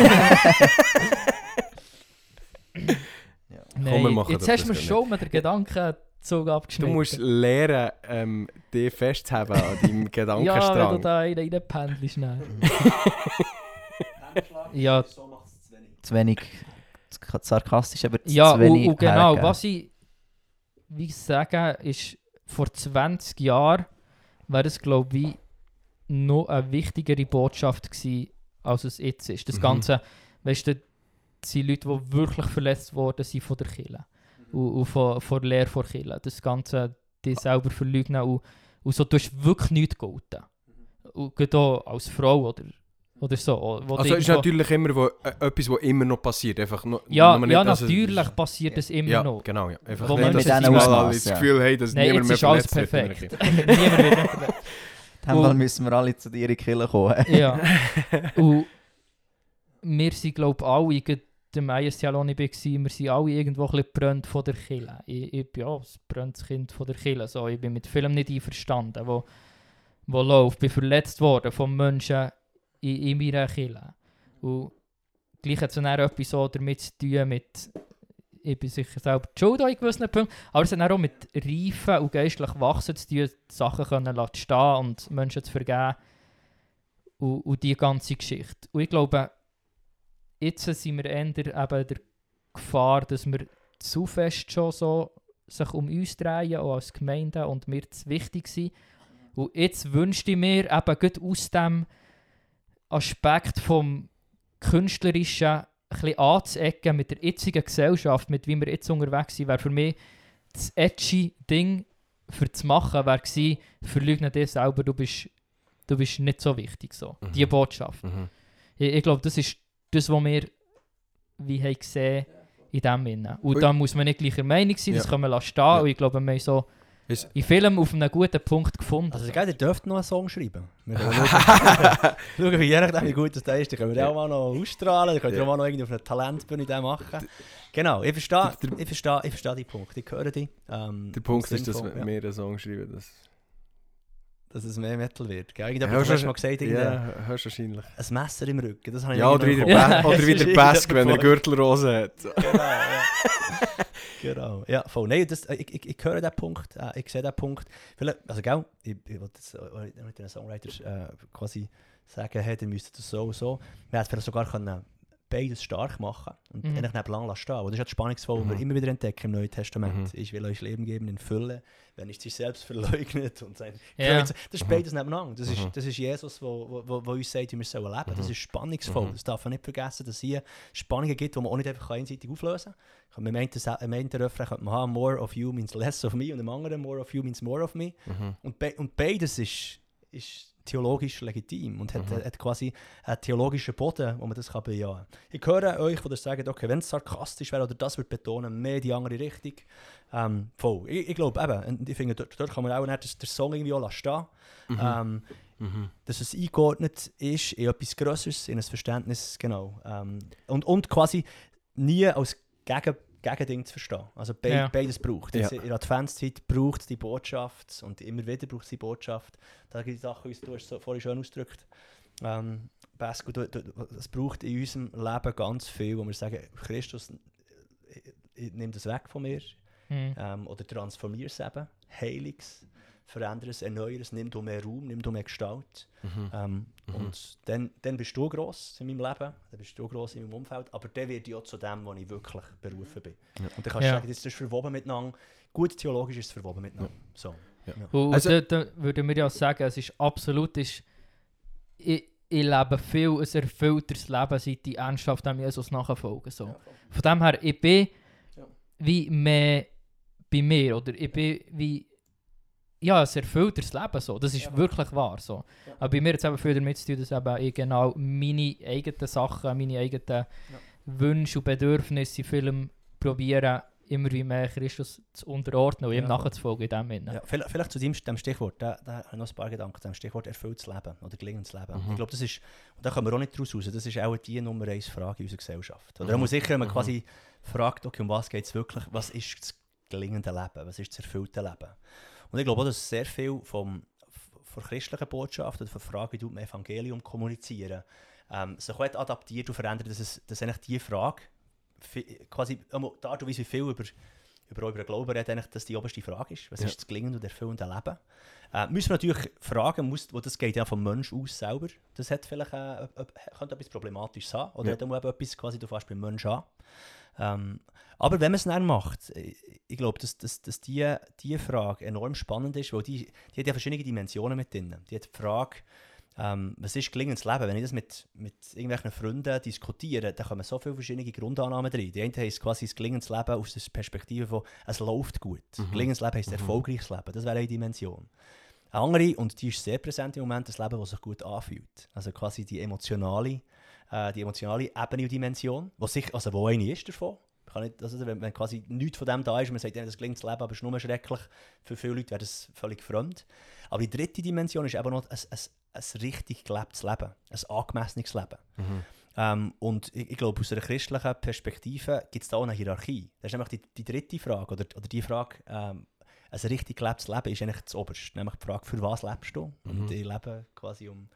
Nein, Komm, jetzt hast du mir schon mit der Gedankenzug Du abgeschnitten. musst lernen, ähm, dich festzuhalten an deinem [LAUGHS] ja, wenn du Gedankenstrang. da reinpendelst. nein. [LAUGHS] Ja. So macht es zu wenig. Zu wenig sarkastisch, aber zu Ja, wenig und genau, hergeben. was ich wie ich sage, ist, vor 20 Jahren wäre es, glaube ich, noch eine wichtigere Botschaft gewesen, als es jetzt ist. Das Mhm. Ganze, weißt du, sind Leute, die wirklich verletzt worden sind von der Kirche und, und von, von der Lehre von Kirche. Das Ganze, die selber verleugnen und, und so, du hast wirklich nichts gelten. Und gerade auch als Frau oder, Oder so. Wo Also du es ist natürlich immer wo, äh, etwas, was immer noch passiert. Einfach nur, ja, nur ja nicht, natürlich passiert das immer ja, noch. genau. Ja. Einfach Wo nicht, dass Ausmaß, das ja. Gefühl haben, dass Nein, niemand jetzt mehr ist alles er perfekt. [LAUGHS] Niemand mehr Und- müssen wir alle zu dir in die Kirche kommen. Ja. [LAUGHS] Und wir sind, glaube ich, alle, ISC Aloni war, wir sind alle irgendwo ein bisschen von der Kille. Ich, ich bin ja das brennendes Kind von der Kille. So, ich bin mit Filmen nicht einverstanden, wo, wo läuft. Ich bin verletzt worden von Menschen in, in meiner Kille. Und gleich hat es dann auch etwas so damit zu tun, mit ich bin sicher selber Schuld an gewissen Punkten, aber es hat auch mit Reifen und geistlich Wachsen zu tun, Sachen können stehen und Menschen zu vergeben und, und die ganze Geschichte. Und ich glaube, jetzt sind wir eher eben der Gefahr, dass wir zu fest schon so sich um uns drehen, auch als Gemeinde, und mir zu wichtig sind. Und jetzt wünschte ich mir eben gerade aus dem Aspekt vom Künstlerischen ein anzuecken mit der jetzigen Gesellschaft, mit wie wir jetzt unterwegs sind, wäre für mich das edgy Ding für zu machen, wäre gewesen, verleugne dir selber, du bist, du bist nicht so wichtig. So. Mhm. Die Botschaft. Mhm. Ich, ich glaube, das ist das, was wir wie haben gesehen in dem Sinne. Und da muss man nicht gleicher Meinung sein, das Ja. können wir lassen stehen. Ja. Und ich glaube, wir haben so Ist- in Film auf einem guten Punkt gefunden. Also, gell, ihr dürft noch einen Song schreiben. [LAUGHS] [LAUGHS] Schauen, wie je nachdem, wie gut das da ist. Dann können wir den auch mal noch ausstrahlen. Dann könnt ihr Ja. auch mal noch irgendwie auf einer Talentbühne den machen. Genau, ich verstehe, ich verstehe, ich verstehe die Punkte. Ich höre die. Ähm, Der Punkt ist, dass wir ja, mehr einen Song schreiben. Das dass es mehr Metal wird. Gell? Irgendjemand Ja, hat schon- mal gesagt, ja, hörst wahrscheinlich. ein Messer im Rücken. Das habe ich Ja, oder wie der, mehr Ja. Oder wie Es ist der Bask, wenn er Gürtelrose hat. genau, ja. genau. [LAUGHS] Ja, voll. Nein, das, ich, ich, ich höre diesen Punkt, äh, ich sehe diesen Punkt. Vielleicht, also, gell, ich, ich wollte jetzt äh, mit den Songwriters äh, quasi sagen, hey, ihr müsst das so und so. Vielleicht sogar können beides stark machen und Mhm. eigentlich nebeneinander lassen stehen. Und das ist ja das Spannungsvolle, was Mhm. wir immer wieder entdecken im Neuen Testament. Mhm. Ich will euch Leben geben in Fülle, wenn ich sich selbst [LAUGHS] verleugnet und sein. Ja. Das ist Mhm. beides nebeneinander. Das, Mhm. ist, das ist Jesus, der wo, wo, wo uns sagt, wie wir sollen leben. Das Mhm. ist spannungsvoll. Mhm. Das darf man nicht vergessen, dass es hier Spannungen gibt, die man auch nicht einfach einseitig auflösen kann. Im einen, im einen Refrain könnte man haben, more of you means less of me und im anderen, more of you means more of me. Mhm. Und, be und beides ist, ist theologisch legitim und hat, Mhm. hat quasi einen theologischen Boden, wo man das kann bejahen kann. Ich höre euch, die sagen, okay, wenn es sarkastisch wäre oder das wird betonen, mehr die andere Richtung. Ähm, voll. Ich, ich glaube eben, und ich finde, dort, dort kann man auch nicht den Song irgendwie auch stehen. Mhm. Ähm, Mhm. dass es eingeordnet ist in etwas Größeres, in ein Verständnis, genau. Ähm, und, und quasi nie als Gegen, Gegending zu verstehen. Also be Ja. beides braucht. Ja. In der Adventszeit braucht es die Botschaft und immer wieder braucht es die Botschaft. Da gibt es Sachen, wie du hast es so vorhin schön ausgedrückt. Ähm, Basco, du, du, es braucht in unserem Leben ganz viel, wo wir sagen, Christus äh, nimm das weg von mir Mhm. ähm, oder transformier es eben, heilig es, verändere es, erneuere es, nimm du mehr Raum, nimm du mehr Gestalt. Mhm. Ähm, Mhm. Und dann, dann bist du gross in meinem Leben, dann bist du gross in meinem Umfeld, aber dann ich auch zu dem, wo ich wirklich berufen bin. Ja. Und dann kannst du Ja. sagen, das ist verwoben miteinander. Gut theologisch ist es verwoben miteinander. So. Und Also- da, da würden wir ja sagen, es ist absolut, ist, ich, ich lebe viel ein erfüllteres Leben, seit ich ernsthaft dem Jesus nachfolge. So. Ja. Von dem her, ich bin Ja. wie mehr bei mir, oder ich bin wie ja, ein erfüllteres Leben. So. Das ist Ja. wirklich wahr. So. Ja. Aber bei mir hat es eben viel damit zu tun, dass eben ich genau meine eigenen Sachen, meine eigenen Wünsche und Bedürfnisse in Film probieren, immer wie mehr Christus zu unterordnen und ihm Ja. nachzufolgen in dem Sinne. Ja, vielleicht, vielleicht zu dem, dem Stichwort, da, da habe ich noch ein paar Gedanken, dem Stichwort erfülltes Leben oder gelingendes Leben. Mhm. Ich glaube, das ist, und da kommen wir auch nicht draus raus, das ist auch die Nummer eins Frage in unserer Gesellschaft. Oder Mhm. man sicher, wenn man Mhm. quasi fragt, okay, um was geht es wirklich, was ist das gelingende Leben, was ist das erfüllte Leben? Und ich glaube auch, dass sehr viel vom, von christlichen Botschaft oder von der Frage, wie du im Evangelium kommunizieren, ähm, sich auch adaptiert und verändert, dass, es, dass eigentlich die Frage, quasi einmal die Art und Weise, wie viel über, über euren Glauben redet, eigentlich, dass die oberste Frage ist. Was Ja. ist das gelingende und erfüllende Leben? Äh, müssen wir natürlich fragen, muss, wo das geht ja vom Mensch aus selber. Das hat vielleicht äh, äh, könnte etwas Problematisches haben. Oder Ja. hat auch etwas, quasi, du fährst beim Mensch an. Ähm, aber wenn man es dann macht, ich, ich glaube, dass, dass, dass die, die Frage enorm spannend ist, weil die, die hat ja verschiedene Dimensionen mit drin. Die hat die Frage, ähm, was ist gelingendes Leben? Wenn ich das mit, mit irgendwelchen Freunden diskutiere, dann kommen so viele verschiedene Grundannahmen drin. Die eine heisst quasi das gelingendes Leben aus der Perspektive von, es läuft gut. Mhm. Gelingendes Leben heisst Mhm. erfolgreiches Leben. Das wäre eine Dimension. Eine andere, und die ist sehr präsent im Moment, das Leben, das sich gut anfühlt. Also quasi die emotionale, äh, die emotionale Ebene und Dimension, was sich, also wo eine ist davon. Nicht, also wenn, wenn quasi nichts von dem da ist, man sagt, das gelingt das Leben, aber es ist nur schrecklich, für viele Leute wäre das völlig fremd. Aber die dritte Dimension ist eben noch ein, ein, ein richtig gelebtes Leben, ein angemessenes Leben. Ähm, und ich, ich glaube, aus einer christlichen Perspektive gibt es da auch eine Hierarchie. Das ist nämlich die, die dritte Frage, oder, oder die Frage, ähm, ein richtig gelebtes Leben ist eigentlich das Oberste. Nämlich die Frage, für was lebst du? Und ich lebe quasi, um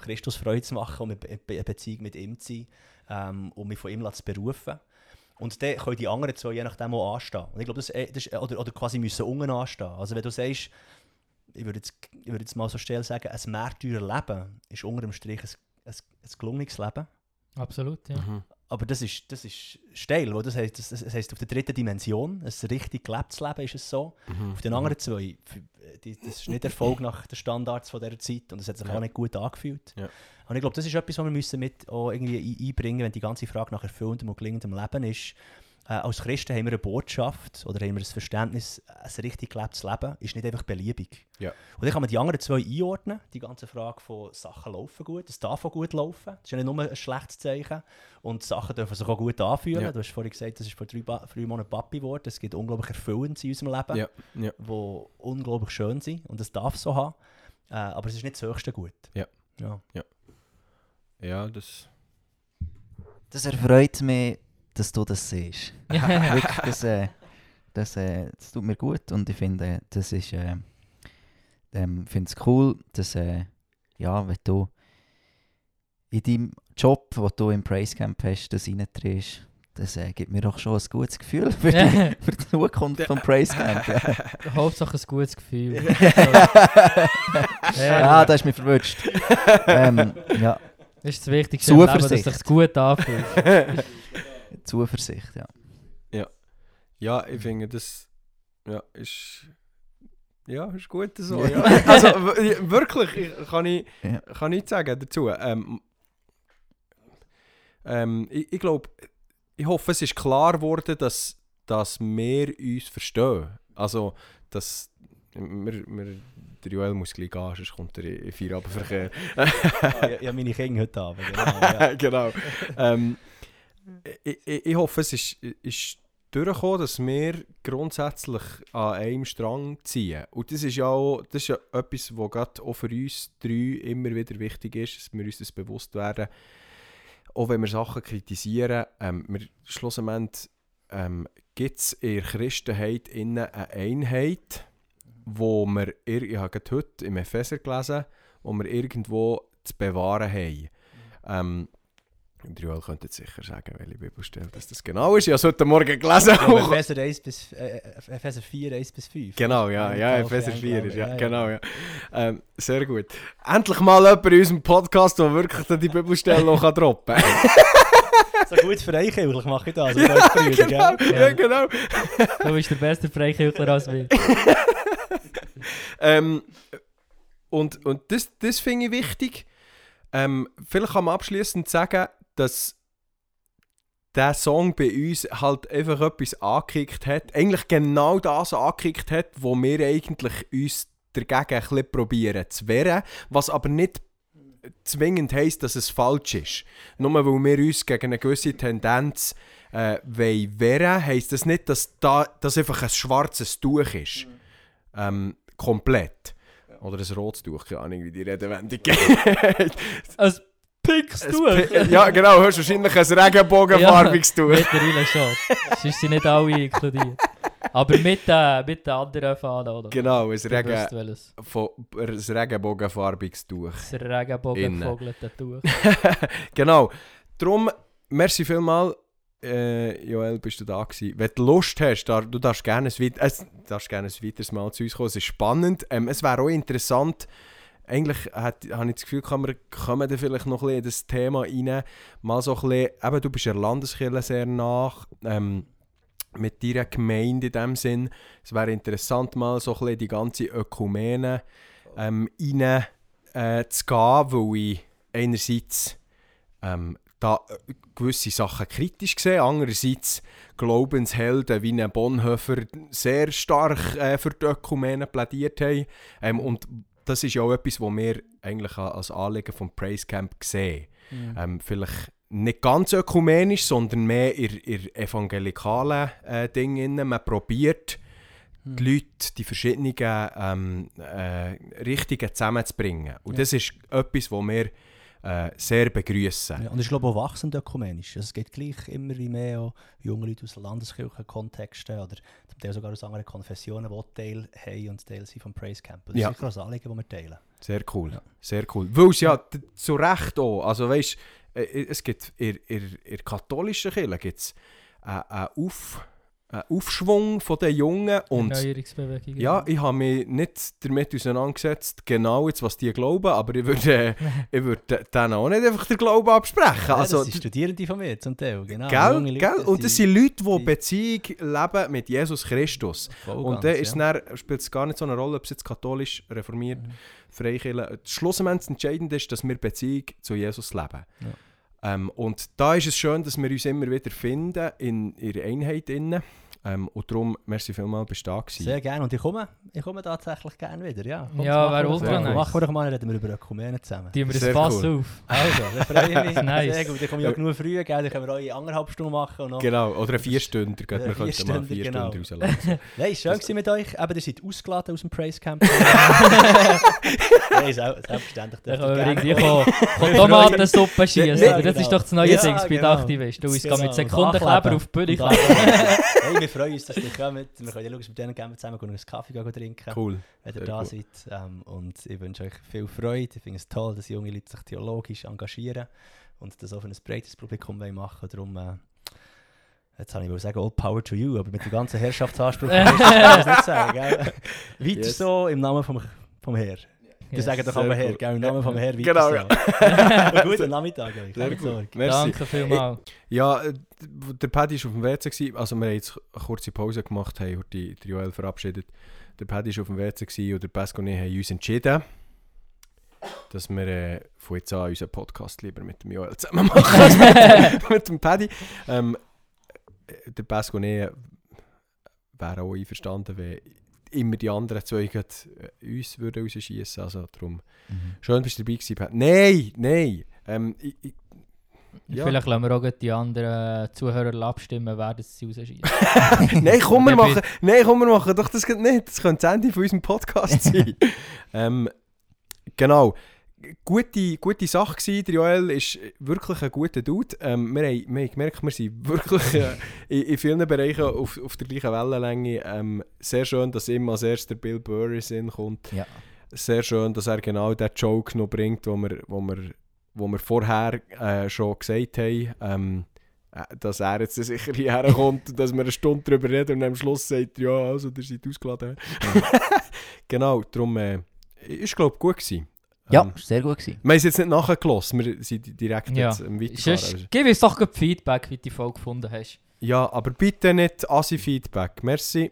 Christus Freude zu machen, um eine Be Be Beziehung mit ihm zu sein, ähm, um mich von ihm zu berufen. Und dann können die anderen zwei je nachdem auch anstehen. Und ich glaube, das, äh, das ist, oder, oder quasi müssen unten anstehen. Also wenn du sagst, ich würde jetzt, ich würde jetzt mal so still sagen, ein Märtyrerleben ist unter dem Strich ein, ein, ein gelungenes Leben. Absolut, ja. Mhm. Aber das ist, das ist steil, das heisst, das, das heisst, auf der dritten Dimension, ein richtig gelebtes Leben ist es so. Mhm. Auf den anderen zwei, f- die, das ist nicht Erfolg nach den Standards von dieser Zeit und es hat sich Ja. auch nicht gut angefühlt. Ja. Und ich glaube, das ist etwas, was wir müssen mit auch irgendwie ein- einbringen wenn die ganze Frage nach erfüllendem und gelingendem Leben ist. Äh, als Christen haben wir eine Botschaft oder haben wir ein Verständnis, ein richtig gelebtes Leben ist nicht einfach beliebig. Ja. Und dann kann man die anderen zwei einordnen, die ganze Frage von Sachen laufen gut, es darf auch gut laufen, das ist ja nicht nur ein schlechtes Zeichen und Sachen dürfen sich auch gut anfühlen. Ja. Du hast vorhin gesagt, das ist vor drei, Ba- drei Monaten Papi geworden, es gibt unglaublich Erfüllend in unserem Leben, Ja, ja. die unglaublich schön sind und es darf so haben, äh, aber es ist nicht das höchste Gut. Ja. ja. Ja, das... Das erfreut mich, dass du das siehst. [LAUGHS] Wirklich, das, äh, das, äh, das tut mir gut und ich finde, das ist, äh, ähm, es cool, dass, äh, ja, wenn du in deinem Job, den du im Praise Camp hast, das reinträgst, das äh, gibt mir doch schon ein gutes Gefühl für die, für die Zukunft vom Praise Camp. Ja, [LAUGHS] Hauptsache ein gutes Gefühl. ja da hast du mich verwünscht. [LAUGHS] ähm, ja, Das ist das Wichtigste Leben, dass es sich gut anfühlt. Zuversicht, ja. Ja, ich finde, das ja, ist. Ja, ist gut so. Ja. [LAUGHS] Also wirklich, ich, kann ich Ja. kann nichts sagen dazu. Ähm, ähm, ich ich glaube, ich hoffe, es ist klar geworden, dass, dass wir uns verstehen. Also, dass wir, wir, der Joel muss gleich gehen, sonst kommt er in in Feierabendverkehr. [LAUGHS] Ah, ja, ja, meine Kinder heute Abend. Genau, ja. [LAUGHS] genau. ähm, ich, ich, ich hoffe, es ist, ist durchgekommen, dass wir grundsätzlich an einem Strang ziehen. Und das ist ja auch das ist ja etwas, was gerade auch für uns drei immer wieder wichtig ist, dass wir uns das bewusst werden. Auch wenn wir Sachen kritisieren, ähm, wir schlussendlich ähm, gibt es in der Christenheit innen eine Einheit, wo wir, ir- ich habe heute im Epheser gelesen, wo wir irgendwo zu bewahren haben. Ähm, und Joel könnte sicher sagen, welche Bibelstelle das, das genau ist. Ich habe es heute Morgen gelesen. Ja, [LAUGHS] Epheser, 1 bis, äh, Epheser 4, 1 bis 5. Genau, ja, ja, Ja, Epheser okay, 4 glaube ist, ja, ja, ja. genau, ja. Ähm, sehr gut. Endlich mal jemand in unserem Podcast, der wirklich dann die Bibelstelle noch kann droppen kann. [LAUGHS] [LAUGHS] So gut für euch, ich mache ich das. euch Brüdern, genau, gell? ja, genau. Du bist der beste Freikirchler als wir. Ähm, und und das, das finde ich wichtig. Ähm, vielleicht kann man abschließend sagen, dass der Song bei uns halt einfach etwas angekickt hat. Eigentlich genau das angekickt hat, wo wir eigentlich uns dagegen ein bisschen probieren zu wehren. Was aber nicht zwingend heisst, dass es falsch ist. Nur weil wir uns gegen eine gewisse Tendenz äh, wehren, heisst das nicht, dass da, das einfach ein schwarzes Tuch ist. Ähm, komplett. Oder ein rotes Tuch, keine Ahnung, wie die Redewendung [LAUGHS] geht. Ein pinkes Ein Tuch. Ja, genau, hörst wahrscheinlich ein regenbogenfarbiges Tuch. Mittlerweile schon. Sonst sind nicht alle inkludiert. Aber mit, äh, mit den anderen Fahnen, oder? Genau, ein, Regen, von, ein regenbogenfarbiges Tuch. Das Regenbogenvogelte Tuch. [LAUGHS] genau. Darum, merci vielmal. Äh, Joel, bist du da gewesen. Wenn du Lust hast, da, du darfst gerne, ein, äh, darfst gerne ein weiteres Mal zu uns kommen. Es ist spannend. Ähm, es wäre auch interessant, eigentlich hat, habe ich das Gefühl, kann man, kommen da vielleicht noch ein bisschen in das Thema rein. Mal so ein bisschen, eben, du bist der Landeskirche sehr nach. Ähm, mit deiner Gemeinde in dem Sinn. Es wäre interessant, mal so ein bisschen die ganze Ökumene ähm, rein äh, zu gehen, weil ich einerseits ähm, da äh, gewisse Sachen kritisch sehe, andererseits Glaubenshelden wie Bonhoeffer sehr stark äh, für die Ökumene plädiert haben ähm, und das ist ja auch etwas, was wir eigentlich als Anliegen vom Praise Camp sehen. Mhm. Ähm, vielleicht nicht ganz ökumenisch, sondern mehr in, in evangelikalen äh, Dingen. Man probiert, Mhm. die Leute, die verschiedenen ähm, äh, Richtungen zusammenzubringen. Und Ja. das ist etwas, was wir äh, sehr begrüßen. Ja, und ich glaube auch wachsend ökumenisch. Also es gibt gleich immer mehr auch junge Leute aus Landeskirchenkontexten oder zum Teil sogar aus anderen Konfessionen, die Teil haben und Teil sind vom Praise Camp. Das Ja. ist sicher ein Anliegen, das wir teilen. Sehr cool. Ja. Sehr cool. Weil es ja zu Recht auch, also weißt äh, es gibt in, in, in der katholischen Kirche gibt's einen einen Auf, Aufschwung von den Jungen und Erneuerungsbewegung. ja, ich habe mich nicht damit auseinandergesetzt, genau jetzt, was die glauben, aber ich würde, äh, [LAUGHS] ich würde denen auch nicht einfach den Glauben absprechen. Ja, also, das sind Studierende von mir zum Teil, genau. Gell, Leute, gell? Und das sind Leute, die die- Beziehung leben mit Jesus Christus. voll Und dann ist ja. dann, spielt es gar nicht so eine Rolle, ob es jetzt katholisch, reformiert, Mhm. Freikirche. Schlussendlich entscheidend ist, dass wir Beziehung zu Jesus leben. Ja. Ähm, und da ist es schön, dass wir uns immer wieder finden in ihrer Einheit. Innen. Ähm, und darum, merci vielmals, bist du da gewesen. Sehr gerne. Und ich komme, ich komme tatsächlich gerne wieder. Ja, Ja, das machen wäre wir ultra doch mal. nice. Machen wir doch mal, reden wir über Ökumene zusammen. Die wir das Sehr Fass cool. auf. Also, dann freue ich mich. Nice. Sehr gut. Dann komme ich auch genug früh, gell? dann können wir auch in anderthalb Stunden machen. Und noch. Genau, oder ein Vierstünder. Wir könnten mal Vierstünder, vier genau. Stunden rauslassen. Nein, schön gewesen mit euch. Eben, ihr seid ausgeladen aus dem Praise Camp. [LAUGHS] Nein, sel- selbstverständlich. Da können wir ihr irgendwie Tomatensuppe schießen. Das ist doch das neue Ja, Ding bei genau. Dachtivist. Du, Genau. geht mit Und Sekundenkleber auf die Bühne Freuen uns, dass ihr kommt. Wir können ja schauen, dass wir denen gerne zusammen einen Kaffee trinken, Cool. wenn ihr sehr da gut. seid. Ähm, und ich wünsche euch viel Freude. Ich finde es toll, dass junge Leute sich theologisch engagieren und das auch für ein breites Publikum machen Darum, äh, jetzt habe ich wohl sagen, all power to you, aber mit dem ganzen Herrschaftsanspruch [LAUGHS] kann ich das nicht sagen. Gell? [LAUGHS] Weiter Yes. so im Namen vom, vom Herr. Die Yes. sagen doch aber Herr, gell? im Namen vom Herr weiter Genau, ja. [LAUGHS] Guten Nachmittag euch. Sehr gut. Danke vielmals. Ja, äh, der Paddy war auf dem WC, gewesen. also wir haben jetzt eine kurze Pause gemacht, haben die, die Joel verabschiedet. Der Paddy war auf dem WC gewesen und der Pasco und ich haben uns entschieden, dass wir äh, von jetzt an unseren Podcast lieber mit dem Joel zusammen machen als mit, [LAUGHS] mit dem Paddy. Ähm, äh, der Pasco und ich wären auch einverstanden, wenn immer die anderen zwei äh, uns würden rausschießen. Also darum, Mhm. schön, dass du dabei gewesen. Nein, nein. Ähm, ich, ich, Ja. Vielleicht lassen wir auch die anderen Zuhörer abstimmen, wer das sie rausschieben. [LAUGHS] [LAUGHS] Nein, komm, wir machen, nein, komm, wir machen doch das geht nicht. Das könnte das Ende von unserem Podcast [LAUGHS] sein. ähm, genau. Gute, gute Sache gewesen. Der Joel ist wirklich ein guter Dude. Ähm, wir, haben, wir haben gemerkt, wir sind wirklich äh, in, in vielen Bereichen auf, auf der gleichen Wellenlänge. Ähm, sehr schön, dass ihm als erstes der Bill Burr in den Sinn kommt. Ja. Sehr schön, dass er genau den Joke noch bringt, wo wir, wo wir, wo wir vorher äh, schon gesagt haben. Ähm, äh, dass er jetzt sicher [LAUGHS] hierher kommt, dass wir eine Stunde darüber reden und am Schluss sagt, ja, also, ihr seid ausgeladen. [LAUGHS] genau, darum äh, ist, glaube ich, gut gewesen. Ja, Ähm, sehr gut gewesen. wir haben es jetzt nicht nachgelassen, wir sind direkt Ja. jetzt am Weiterfahren. Gib uns doch Feedback, wie du die Folge gefunden hast. Ja, aber bitte nicht Assi-Feedback. Merci.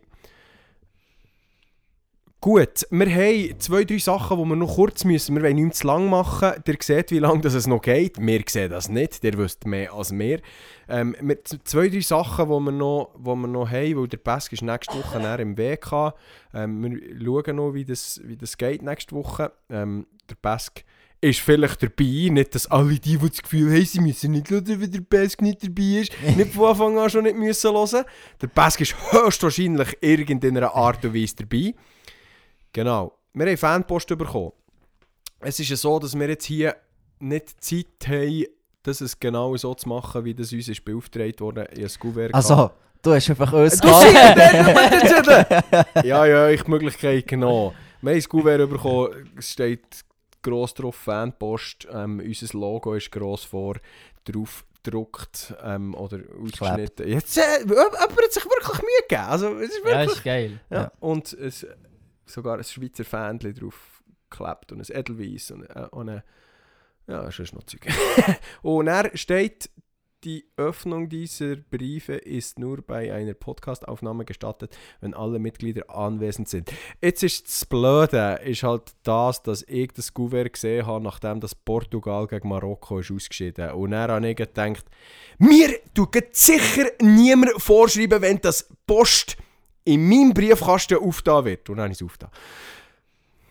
Gut, wir haben zwei, drei Sachen, die wir noch kurz müssen. Wir wollen nicht zu lang machen. Ihr seht, wie lange das es noch geht. Wir sehen das nicht. Ihr wisst mehr als wir. Ähm, wir zwei, drei Sachen, die wir noch, die wir noch haben, weil der Pesk ist nächste Woche näher im WK. Ähm, wir schauen noch, wie das, wie das geht nächste Woche. Ähm, der Pesk ist vielleicht dabei. Nicht, dass alle die, die das Gefühl haben, sie müssen nicht hören, wenn der Pesk nicht dabei ist, [LAUGHS] nicht von Anfang an schon nicht müssen hören. Der Pesk ist höchstwahrscheinlich irgendeiner Art und Weise dabei. Genau. Wir haben Fanpost bekommen. Es ist ja so, dass wir jetzt hier nicht Zeit haben, das es genau so zu machen, wie das uns ist beauftragt wurde. Ein Kuvert gehabt. Also, du hast einfach uns [LAUGHS] Ja, ja, ich die Möglichkeit genommen. Wir haben ein Kuvert bekommen, es steht gross drauf Fanpost. Ähm, unser Logo ist gross vor, drauf gedruckt ähm, oder ausgeschnitten. Jetzt, äh, jemand hat sich wirklich Mühe gegeben. Also, es ist Ja, wirklich... ist geil. Ja. Ja. Und es, sogar ein Schweizer Fähnchen drauf geklebt und ein Edelweiss und, äh, und ein, ja, das ist noch Zeug. [LAUGHS] und er steht, die Öffnung dieser Briefe ist nur bei einer Podcastaufnahme gestattet, wenn alle Mitglieder anwesend sind. Jetzt ist das Blöde, ist halt das, dass ich das Gouverneur gesehen habe, nachdem das Portugal gegen Marokko ist ausgeschieden. Und dann habe ich gedacht, mir tut sicher niemand vorschreiben, wenn das Post in meinem Briefkasten aufgetan wird. Und dann ich es aufgetan.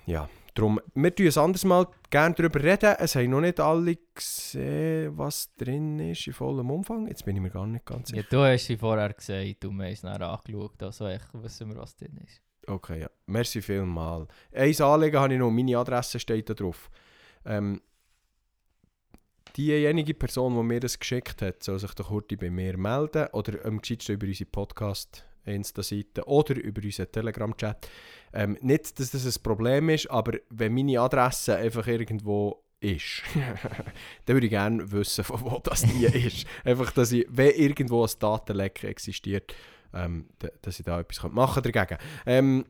Ja, Darum, wir tun ein anderes Mal gerne darüber reden. Es haben noch nicht alle gesehen, was drin ist in vollem Umfang. Jetzt bin ich mir gar nicht ganz Ja, sicher. du hast sie vorher gesagt, du hast es dann angeschaut, also echt wissen wir, was drin ist. Okay, ja. Merci vielmal. Eins Anliegen habe ich noch, meine Adresse steht da drauf. Ähm, diejenige Person, die mir das geschickt hat, soll sich doch heute bei mir melden oder am gescheitsten über unsere Podcast Insta-Seite oder über unseren Telegram-Chat. Ähm, nicht, dass das ein Problem ist, aber wenn meine Adresse einfach irgendwo ist, [LAUGHS] dann würde ich gerne wissen, von wo das die [LAUGHS] ist. Einfach, dass ich, wenn irgendwo ein Datenleck existiert, ähm, da- dass ich da etwas machen könnte dagegen. Ähm,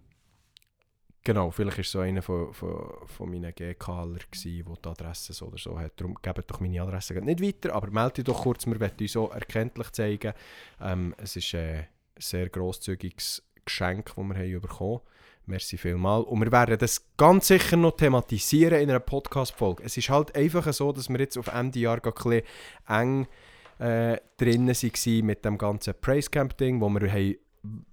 genau, vielleicht war so einer von, von, von meinen GKler, der die Adresse so oder so hat. Darum gebt doch meine Adresse nicht weiter, aber melde dich doch kurz, wir wollen uns so erkenntlich zeigen. Ähm, es ist äh, sehr grosszügiges Geschenk, das wir haben bekommen Merci vielmals. Und wir werden das ganz sicher noch thematisieren in einer Podcast-Folge. Es ist halt einfach so, dass wir jetzt auf gerade ein eng äh, drinnen waren mit dem ganzen Praise Camp-Ding, wo wir haben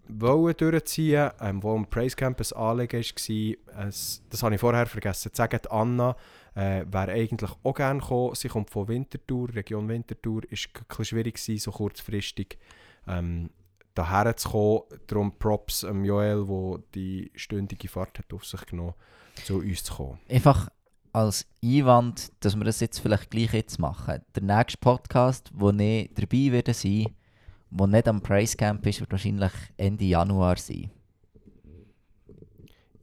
wollen durchziehen, ähm, wo im Praise Camp ein Anliegen war. Es, das habe ich vorher vergessen zu sagen. Anna äh, wäre eigentlich auch gerne gekommen. Sie kommt von Winterthur, Region Winterthur. Ein bisschen schwierig gewesen, so kurzfristig ähm, daher zu kommen. Darum Props am Joel, der die stündige Fahrt hat auf sich genommen zu uns zu kommen. Einfach als Einwand, dass wir das jetzt vielleicht gleich jetzt machen. Der nächste Podcast, wo ich dabei werde sein, wo nicht am Price Camp ist, wird wahrscheinlich Ende Januar sein.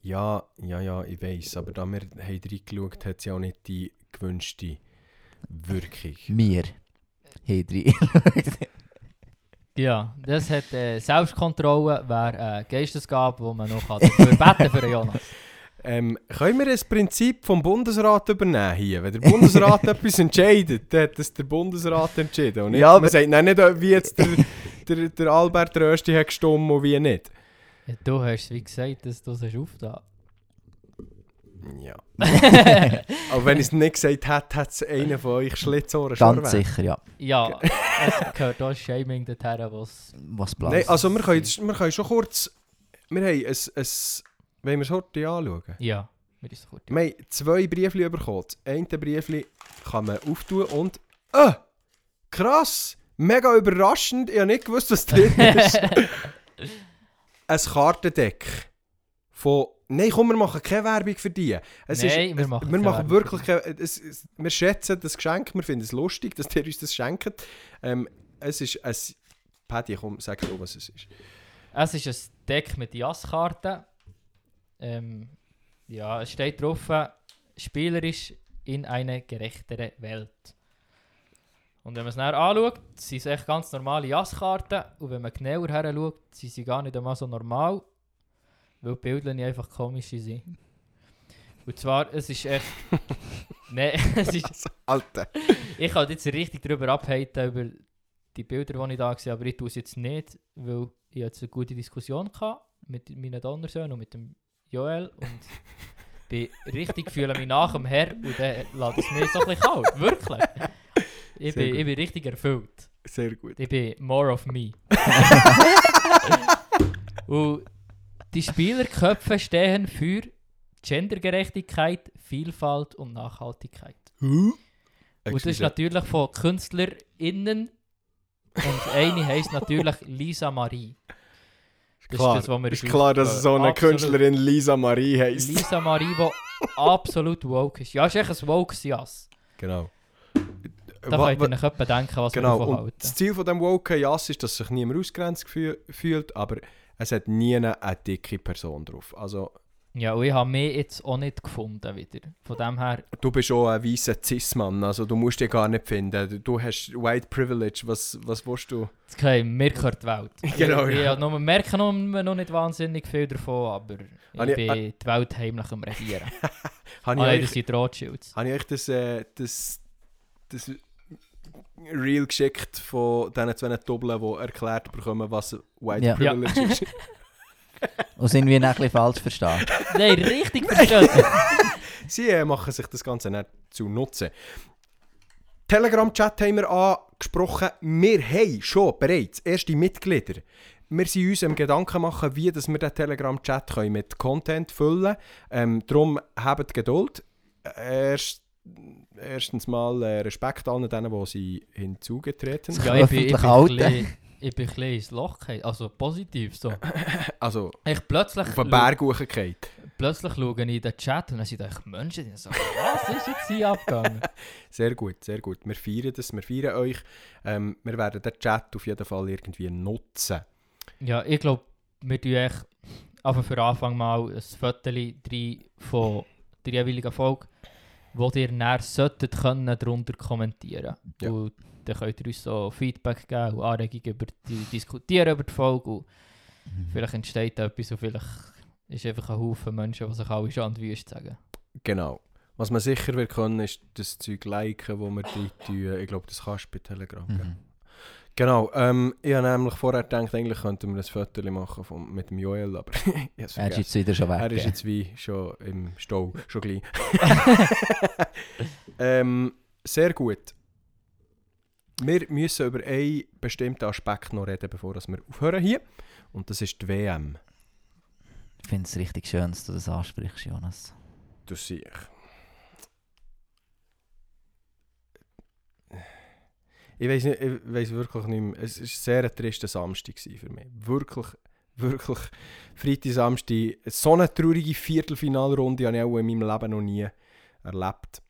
Ja, ja, ja, ich weiß. Aber da wir haben reingeschaut, hat sie auch nicht die gewünschte Wirkung. Wir haben drei. Ja, das hat äh, Selbstkontrolle, wäre eine Geistesgabe, wo man noch dafür beten für Jonas. [LAUGHS] Ähm, können wir das Prinzip vom Bundesrat übernehmen hier? Wenn der Bundesrat [LAUGHS] etwas entscheidet, dann hat das der Bundesrat entschieden. Und nicht, Ja, man aber- sagt dann nicht, wie jetzt der, der, der Albert Rösti hat gestimmt und wie nicht. Ja, du hast wie gesagt, dass du es aufgetan Ja. [LAUGHS] Aber wenn ich es nicht gesagt hätte, hat es einer von euch Schlitzohren schon Ganz erwähnt. sicher, ja. Ja, es gehört auch Shaming dorthin, was... Was bleibt. Nein, also wir können, jetzt- wir können schon kurz... Wir haben ein... ein wollen wir es heute anschauen? Ja, mir ist gut. Wir haben zwei Briefli bekommen. Das eine Briefli kann man auftun und... Ah! Krass! Mega überraschend. Ich habe nicht gewusst, was drin [LAUGHS] ist. ein Kartendeck von... Nein, komm, wir machen keine Werbung für die. Es Nein, ist, wir machen wir machen wirklich keine, es, es, Wir schätzen das Geschenk, wir finden es lustig, dass ihr uns das schenkt. Ähm, es ist ein... Paddy, komm, sag du, was es ist. Es ist ein Deck mit Jasskarten. Ähm, ja, es steht drauf, spielerisch in eine gerechtere Welt. Und wenn man es dann anschaut, sind es echt ganz normale Jasskarten. Und wenn man genauer her schaut, sind sie gar nicht einmal so normal. Weil die Bilder nicht einfach komische sind. Und zwar, es ist echt... [LAUGHS] Nein, [LAUGHS] es ist... Alter. Ich kann jetzt richtig darüber abhalten, über die Bilder, die ich da habe, aber ich tue es jetzt nicht, weil ich jetzt eine gute Diskussion hatte mit meinen Donnersöhnen und mit dem Joel und bin richtig fühle mich nach dem Herr und dann lässt es mich so ein bisschen kalt, wirklich. Ich bin, ich bin richtig erfüllt. Sehr gut. Ich bin more of me. [LAUGHS] und die Spielerköpfe stehen für Gendergerechtigkeit, Vielfalt und Nachhaltigkeit. Und das ist natürlich von KünstlerInnen. Und eine heisst natürlich Lisa Marie. Das klar, ist das, was wir ist klar, dass so eine Absolut. Künstlerin Lisa Marie heisst. Lisa Marie, die absolut woke ist. Ja, ist echt ein woke Jas. Genau. Da könnt ihr euch denken, was genau. wir davon halten. das Ziel von dem Woke Jass ist, dass sich niemand ausgrenzt fühlt, aber es hat nie eine, eine dicke Person drauf. Also, Ja, und ich habe mich jetzt auch nicht gefunden wieder. Von dem her, du bist auch ein weißer Cis-Mann, also du musst dich gar nicht finden. Du- hast White Privilege, was, was willst du? okay, mir gehört die Welt. [LAUGHS] Genau, ich, ja. ich nur, merke noch, noch nicht wahnsinnig viel davon, aber ich ich- bin die Welt heimlich am Regieren. [LAUGHS] Ich, das sind Rothschilds. habe ich euch das, äh, das, das Reel geschickt von diesen zwei Doppeln, die erklärt bekommen, was White Ja. Ja. Privilege ist? [LAUGHS] Und sind wir ein bisschen falsch verstanden? [LAUGHS] Nein, richtig verstanden. [LAUGHS] Sie äh, machen sich das Ganze nicht zu nutzen. Telegram-Chat haben wir angesprochen. Wir haben schon bereits erste Mitglieder. wir sind uns am Gedanken machen, wie dass wir den Telegram-Chat können mit Content füllen können. Ähm, darum habt Geduld. Erst, erstens mal äh, Respekt an denen, die sie hinzugetreten sind. Ja, ich bin, ich, bin bisschen- ich bin ein bisschen ins Loch gefallen. Also positiv so. [LAUGHS] Also, Ich plötzlich, auf Berg hochgefallen. plötzlich schaue ich in den Chat und dann sind echt Menschen, die so, was ist jetzt hier abgegangen? [LAUGHS] Sehr gut, sehr gut. Wir feiern das, wir feiern euch. Ähm, wir werden den Chat auf jeden Fall irgendwie nutzen. Ja, ich glaube, wir tun echt einfach für Anfang mal ein Foto rein von der jeweiligen Folge, wo ihr näher solltet können darunter kommentieren. Ja. Und dann könnt ihr uns so Feedback geben und Anregungen über die, diskutieren über die Folge. Und Mhm. vielleicht entsteht etwas und vielleicht ist einfach ein Haufen Menschen, die sich alle schon an die Wüste sagen. Genau. Was man sicher wird können, ist das Zeug liken, das wir drin tun. Ich glaube, das kannst du bei Telegram. gell? Mhm. Genau. Ähm, ich habe nämlich vorher gedacht, eigentlich könnten wir ein Foto machen vom, mit dem Joel, aber [LAUGHS] Er ist jetzt wieder schon weg. Er ist jetzt wie schon im Stau, schon gleich. [LAUGHS] [LAUGHS] ähm, sehr gut. Wir müssen über einen bestimmten Aspekt noch reden, bevor wir aufhören hier. Und das ist die WM. Ich finde es richtig schön, dass du das ansprichst, Jonas. Das sehe ich. Weiß nicht, ich weiß wirklich nicht mehr. Es war ein sehr trister Samstag für mich. Wirklich, wirklich. Freitag, Samstag. So eine traurige Viertelfinalrunde habe ich auch in meinem Leben noch nie erlebt.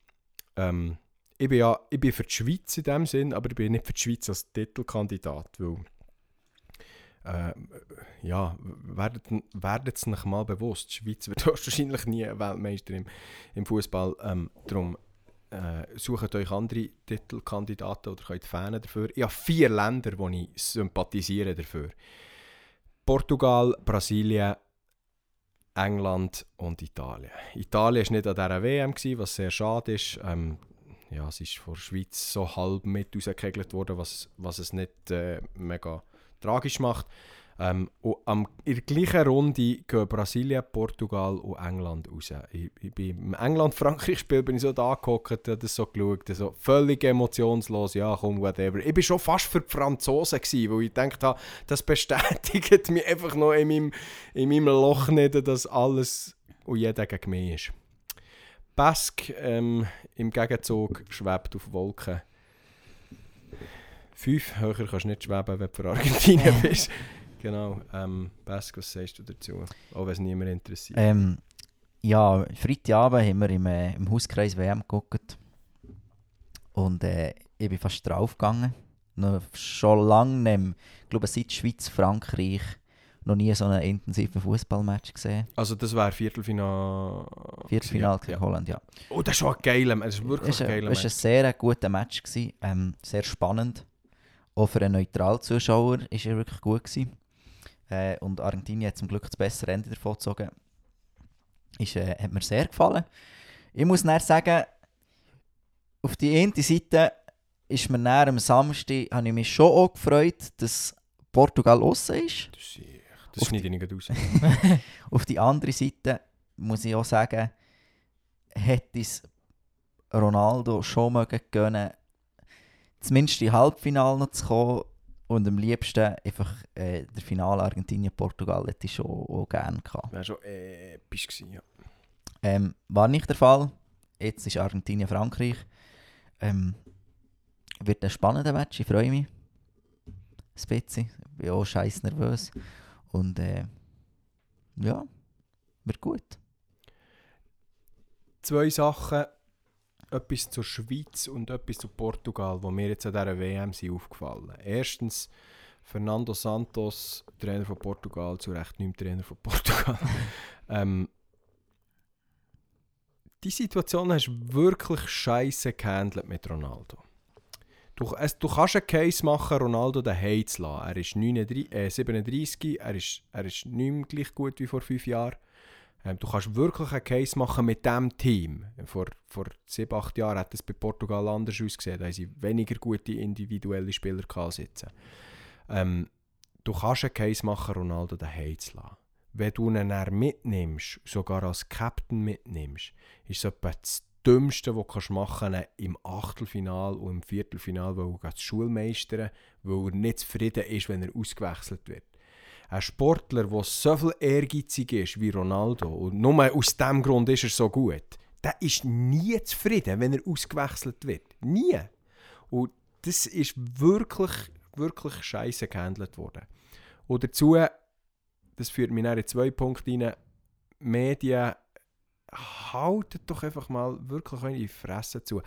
Ähm, ich bin ja ich bin für die Schweiz in dem Sinn, aber ich bin nicht für die Schweiz als Titelkandidat, weil äh, ja, werdet es euch mal bewusst, die Schweiz wird [LAUGHS] wahrscheinlich nie Weltmeister im, im Fußball. Ähm, darum äh, sucht euch andere Titelkandidaten oder könnt Fans dafür. Ich habe vier Länder, wo ich sympathisiere dafür. Portugal, Brasilien, England und Italien. Italien war nicht an dieser WM, was sehr schade ist. Ähm, ja, es ist von der Schweiz so halb mit rausgekegelt worden, was, was es nicht äh, mega tragisch macht. Ähm, und am, in der gleichen Runde gehen Brasilien, Portugal und England raus. Ich, ich bin, Im England-Frankreich-Spiel bin ich so da gehockt, habe das so geschaut, so völlig emotionslos, ja komm, whatever. Ich war schon fast für die Franzosen, gewesen, weil ich gedacht habe, das bestätigt [LAUGHS] mich einfach noch in meinem, in meinem Loch nicht, dass alles und jeder gegen mich ist. Bask ähm, im Gegenzug schwebt auf Wolken. Fünf, höher kannst du nicht schweben, wenn du für Argentinien [LAUGHS] bist. Genau. Ähm, Bask, was sagst du dazu? Auch wenn es niemand interessiert. Ähm, ja, Freitagabend haben wir im, äh, im Hauskreis WM geguckt. Und äh, ich bin fast draufgegangen. Noch schon lange nicht. Ich glaube, seit Schweiz-Frankreich noch nie so einen intensiven Fußballmatch gesehen. Also das wäre Viertelfinal... Viertelfinale ja, gegen ja. Holland, ja. Oh, das ist schon ein geiler, es ist wirklich Es ein geiler ein, es war ein sehr guter Match. Gewesen, ähm, sehr spannend. Auch für einen neutralen Zuschauer war er wirklich gut. Gewesen. Äh, und Argentinien hat zum Glück das bessere Ende davon gezogen. Ist, äh, hat mir sehr gefallen. Ich muss dann sagen, auf die eine Seite ist mir dann am Samstag habe ich mich schon auch gefreut, dass Portugal aussen ist. Das, ist- das schneide ich nicht raus. [LAUGHS] [LAUGHS] Auf die andere Seite muss ich auch sagen, hätte es Ronaldo schon mögen gönnen, zumindest in Halbfinale noch zu kommen und am liebsten einfach äh, der Finale Argentinien-Portugal hätte ich schon auch gerne gehabt. Wäre schon episch gewesen, ja. Ähm, war nicht der Fall. Jetzt ist Argentinien-Frankreich. Ähm, wird ein spannender Match, ich freue mich. Ein bisschen. Ich bin auch scheiß nervös. Und äh, ja, wird gut. Zwei Sachen. Etwas zur Schweiz und etwas zu Portugal, wo mir jetzt an dieser WM sind aufgefallen. Erstens, Fernando Santos, Trainer von Portugal, zu Recht nicht Trainer von Portugal. [LAUGHS] ähm, die Situation hast du wirklich scheiße gehandelt mit Ronaldo. Du, es, du kannst einen Case machen, Ronaldo daheim zu lassen. Er ist 39, äh, 37, er ist, er ist nicht mehr gleich gut wie vor fünf Jahren. Ähm, du kannst wirklich einen Case machen mit diesem Team. Vor, vor 7, 8 Jahren hat es bei Portugal anders ausgesehen. Da haben sie weniger gute individuelle Spieler sitzen. Ähm, du kannst einen Case machen, Ronaldo daheim zu lassen. Wenn du ihn dann mitnimmst, sogar als Captain mitnimmst, ist es etwa das Dümmste, was du machen kannst, im Achtelfinal und im Viertelfinal, weil er das Schulmeistern, weil er nicht zufrieden ist, wenn er ausgewechselt wird. Ein Sportler, der so viel ehrgeizig ist wie Ronaldo und nur aus diesem Grund ist er so gut, der ist nie zufrieden, wenn er ausgewechselt wird. Nie. Und das ist wirklich, wirklich scheiße gehandelt worden. Und dazu, das führt mich in zwei Punkte rein, Medien haltet doch einfach mal wirklich die Fresse zu.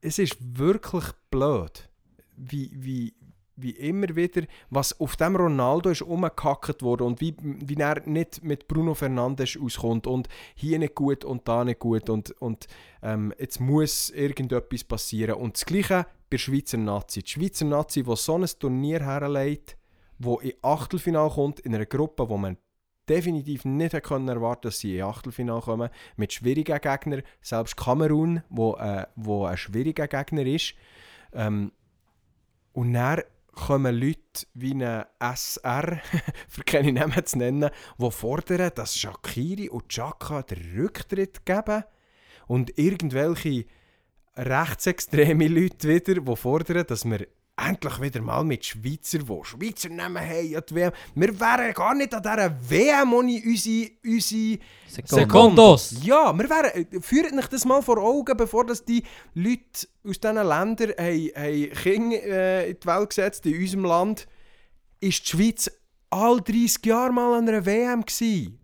Es ist wirklich blöd, wie, wie, wie immer wieder, was auf dem Ronaldo ist umgekackt wurde und wie, wie er nicht mit Bruno Fernandes auskommt und hier nicht gut und da nicht gut und, und ähm, jetzt muss irgendetwas passieren. Und das Gleiche bei der Schweizer Nazi. Die Schweizer Nazi, die so ein Turnier herlegt, wo in Achtelfinale kommt, in einer Gruppe, wo man definitiv nicht erwarten erwarten dass sie in Achtelfinale kommen, mit schwierigen Gegnern, selbst Kamerun, wo, äh, wo ein schwieriger Gegner ist. Ähm, und dann kommen Leute wie ein SR, [LAUGHS] für keine Namen zu nennen, die fordern, dass Shakiri und Chaka den Rücktritt geben und irgendwelche rechtsextreme Leute wieder, die fordern, dass wir endlich wieder mal mit Schweizer, die Schweizer Namen haben an die WM. Wir wären gar nicht an dieser WM ohne unsere, unsere Sekundos. Ja, wir wären, äh, führt euch das mal vor Augen, bevor das die Leute aus diesen Ländern haben, haben Kinder äh, in die Welt gesetzt, in unserem Land, ist die Schweiz all 30 Jahre mal an einer WM gewesen.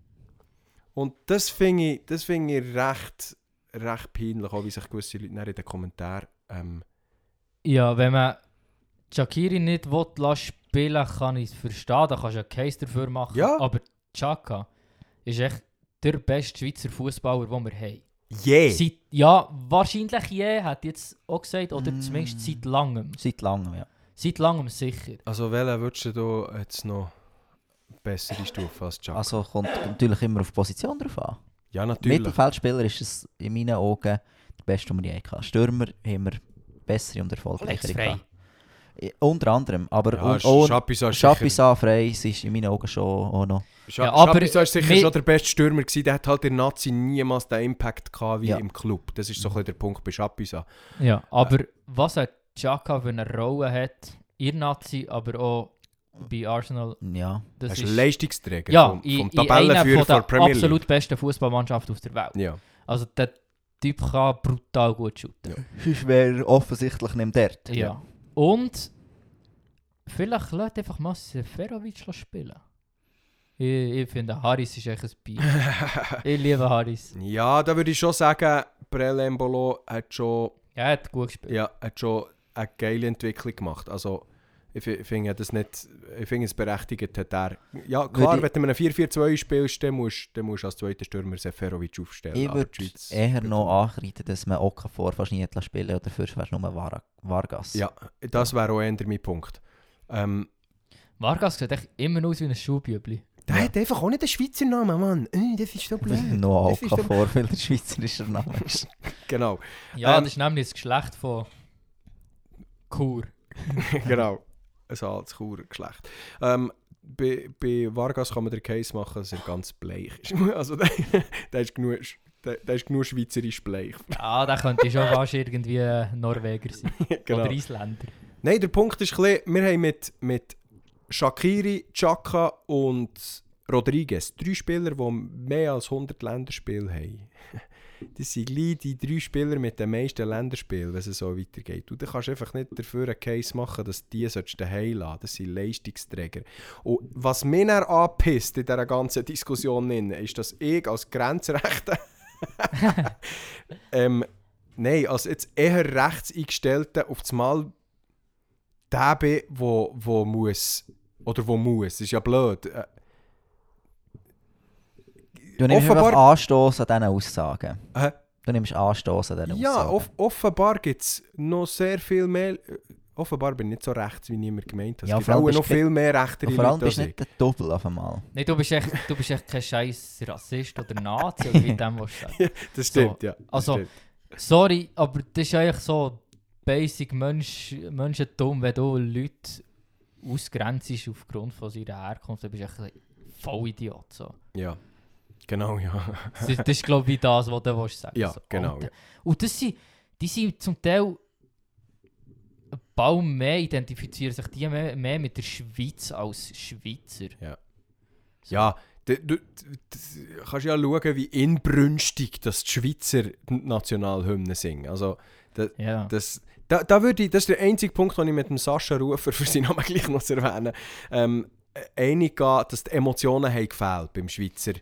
Und das finde ich, das find ich recht, recht peinlich, auch wie sich gewisse Leute in den Kommentaren ähm, Ja, wenn man Shakiri nicht will, spielen kann ich es verstehen. Da kannst du einen Case dafür machen. Ja. Aber Chaka ist echt der beste Schweizer Fußballer, den wir haben. Je! Seit, ja, wahrscheinlich je, hat jetzt auch gesagt, oder Mm. zumindest seit langem. Seit langem, ja. Seit langem sicher. Also welchen würdest du jetzt noch bessere Stufe als Chuck? Also kommt natürlich immer auf die Position drauf an. ja, natürlich. Mittelfeldspieler ist es in meinen Augen der beste, den wir je hatten. Stürmer haben wir bessere und erfolgreichere. Ja, Unter anderem, aber Ja, Schapisa frei ist in meinen Augen schon auch noch. Scha Ja, aber Schapisa ist sicher schon der beste Stürmer gewesen. Der hat halt in Nazi niemals den Impact gehabt wie Ja. im Club. Das ist so ein bisschen der Punkt bei Schapisa. Ja, aber was ein Chaka für eine Rolle hat, ihr Nazi, aber auch bei Arsenal, Ja, das Er ist Leistungsträger ja, vom, vom Tabellenführer von der der Premier League. absolut besten Fußballmannschaft auf der Welt. Ja. Also der Typ kann brutal gut shooten. sonst wäre offensichtlich nicht dort. Ja. Ja. Und vielleicht lässt einfach mal Seferovic spielen. Ich, ich finde, Harris ist echt ein Bier. [LAUGHS] ich liebe Harris. ja, da würde ich schon sagen, Prelembolo hat schon, Er hat gut gespielt. ja, hat schon eine geile Entwicklung gemacht. Also ich fi- finde das nicht, ich finde es berechtigt hat er. Ja klar, ich- wenn du einem 4-4-2 spielst, dann musst, dann musst du als zweiter Stürmer Seferovic aufstellen. Ich würde eher noch ankreiden, dass man Okafor fast nie hat spielen oder dafür wärst du nur Var Vargas. Ja, das wäre auch eher mein Punkt. Ähm, Vargas sieht echt immer aus wie ein Schuhbübli. der Ja. hat einfach auch nicht einen Schweizer Namen, Mann. Äh, Das ist so blöd. noch Okafor, weil der schweizerischer Name ist. [LAUGHS] genau, Ja, Ähm, das ist nämlich das Geschlecht von Kur. [LAUGHS] genau. Ein altes Churer Geschlecht. Ähm, bei, bei Vargas kann man den Case machen, dass er ganz bleich ist. Also der, der, ist genug, der, der ist genug schweizerisch bleich. Ah, der könnte schon fast irgendwie Norweger sein. genau. Oder Isländer. Nein, der Punkt ist ein bisschen, wir haben mit, mit Shakiri, Chaka und Rodriguez drei Spieler, die mehr als 100 Länderspiele haben. [LAUGHS] Das sind die drei Spieler mit den meisten Länderspielen, wenn es so weitergeht. Und du kannst einfach nicht dafür einen Case machen, dass die daheim lassen. Das sind Leistungsträger. Und was mich dann anpisst in dieser ganzen Diskussion, ist, dass ich als Grenzrechter [LAUGHS] ähm, nein, als jetzt eher rechts eingestellter auf das Mal der bin, wo, wo muss, oder wo muss, das ist ja blöd. Du nimmst Offenbar- Anstoß an diesen Aussagen. Du nimmst Anstoß an diesen ja, Aussagen. off offenbar gibt es noch sehr viel mehr, offenbar bin ich nicht so rechts, wie niemand gemeint hat. Ja, es gibt auch noch du- viel mehr rechtere Und vor allem bist du ich. nicht der Doppel auf einmal. Nee, du bist echt, du bist echt kein scheiß Rassist oder Nazi oder wie dem was sagen. [LAUGHS] Das stimmt, ja. Das Also- stimmt. Sorry, aber das ist eigentlich so basic Mensch, Menschentum, wenn du Leute ausgrenzt aufgrund von ihrer Herkunft, dann bist du echt ein voll Idiot. So. Ja, genau, ja. Das, ist- das ist glaube ich das, was du willst sagen Ja, so. genau, Und, ja. und das sind, die sind zum Teil Baum mehr identifizieren sich die mehr, mehr mit der Schweiz als Schweizer. Ja, du, du, du kannst ja schauen, wie inbrünstig das die Schweizer Nationalhymne singen. Also, Ja. das, da, da würde ich, das ist der einzige Punkt, den ich mit dem Sascha Rufer, [LAUGHS] für seinen Namen gleich noch zu erwähnen, ähm, einig gehe, dass die Emotionen haben gefehlt beim Schweizer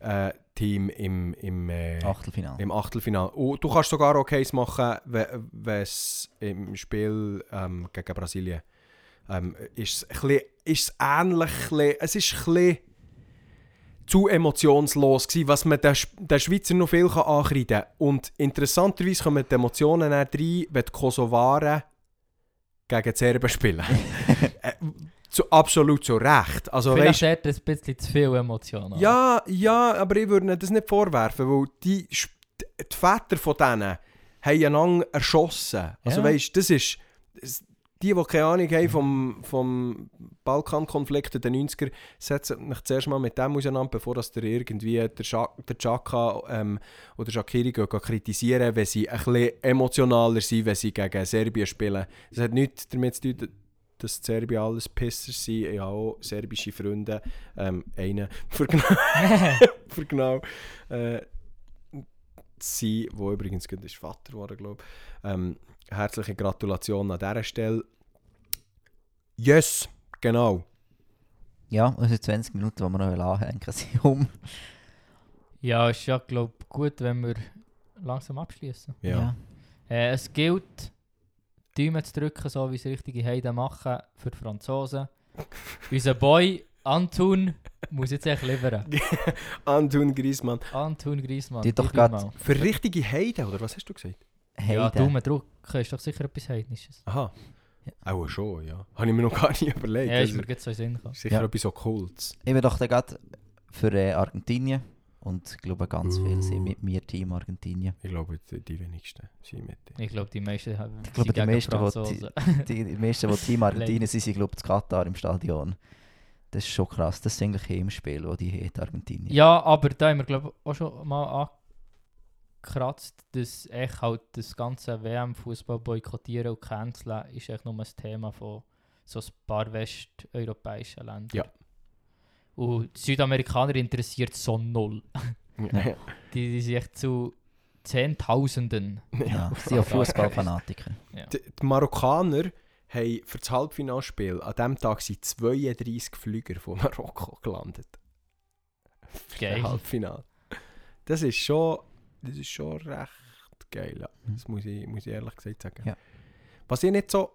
äh, Team im, im, äh, Achtelfinale. im Achtelfinale. Und du kannst sogar auch Case machen, we- wenn es im Spiel ähm, gegen Brasilien ähm, ist es ähnlich, es ist ein zu emotionslos gewesen, was man den, Sch- den Schweizer noch viel kann ankreiden kann. Und interessanterweise kommen die Emotionen dann rein, wenn die Kosovaren gegen die Serben spielen. [LAUGHS] zu, absolut zu Recht. Also, Vielleicht weisst, hat er ein bisschen zu viel Emotionen. ja, ja, aber ich würde das nicht vorwerfen, weil die, die Väter von denen haben einander erschossen. Also Ja. weißt, das ist... Die, die keine Ahnung haben vom, vom Balkankonflikt in den 90er, setzen mich zuerst mal mit dem auseinander, bevor dass der irgendwie der, Scha der Chaka ähm, oder Shakiri kritisieren, wenn sie ein bisschen emotionaler sind, wenn sie gegen Serbien spielen. Das hat nichts damit zu tun, dass die Serbier alles Pisser sind. Ich habe auch serbische Freunde. Ähm, einen für [LAUGHS] genau, [LAUGHS] für genau äh, sie, wo übrigens gerade ist Vater geworden, glaube ich. Ähm, herzliche Gratulation an dieser Stelle. Yes, genau. Ja, unsere 20 Minuten, die wir noch anhängen, [LAUGHS] sind um. ja, ist ja, glaube ich, gut, wenn wir langsam abschließen. Ja. Äh, es gilt, Daumen zu drücken, so wie es richtige Heiden machen für die Franzosen. [LAUGHS] Unser Boy Antun muss jetzt echt liefern. [LAUGHS] Anton Griezmann. Antun Griezmann. Die doch mal. Für richtige Heide, oder was hast du gesagt? Ja, Heide. Daumen drücken ist doch sicher etwas Heidnisches. Aha. Auch schon, ja. Habe ich mir noch [LAUGHS] gar nicht überlegt. Ja, ist das mir jetzt so in den Sinn gekommen. sicher Ja. etwas Okkultes. Ich bin doch gerade für äh, Argentinien. Und ich glaube, ganz viele sind Uh. mit mir Team Argentinien. Ich glaube, die, wenigsten sind mit. Ich glaube, die meisten haben Ich glaube, die meisten, die-. Die, die meisten, die Team [LAUGHS] Argentinien sind, sind glaube ich, Katar im Stadion. Das ist schon krass. Das ist eigentlich Heimspiel, wo die hat, Argentinien. Ja, aber da haben wir glaube ich auch schon mal angekratzt, dass echt halt das ganze WM-Fußball boykottieren und canceln ist echt nur ein Thema von so ein paar westeuropäischen Ländern. Ja. Und die Südamerikaner interessiert so null. Ja. [LAUGHS] Die, die sind echt zu Zehntausenden. Ja, sie sind auch Fußballfanatiker. Die, die Marokkaner haben für das Halbfinalspiel an diesem Tag sind 32 Flüger von [LAUGHS] Marokko gelandet. Für Geil. das Halbfinale. Das ist schon, das ist schon recht geil. Ja. Das muss ich, muss ich ehrlich gesagt sagen. Ja. Was ich nicht so.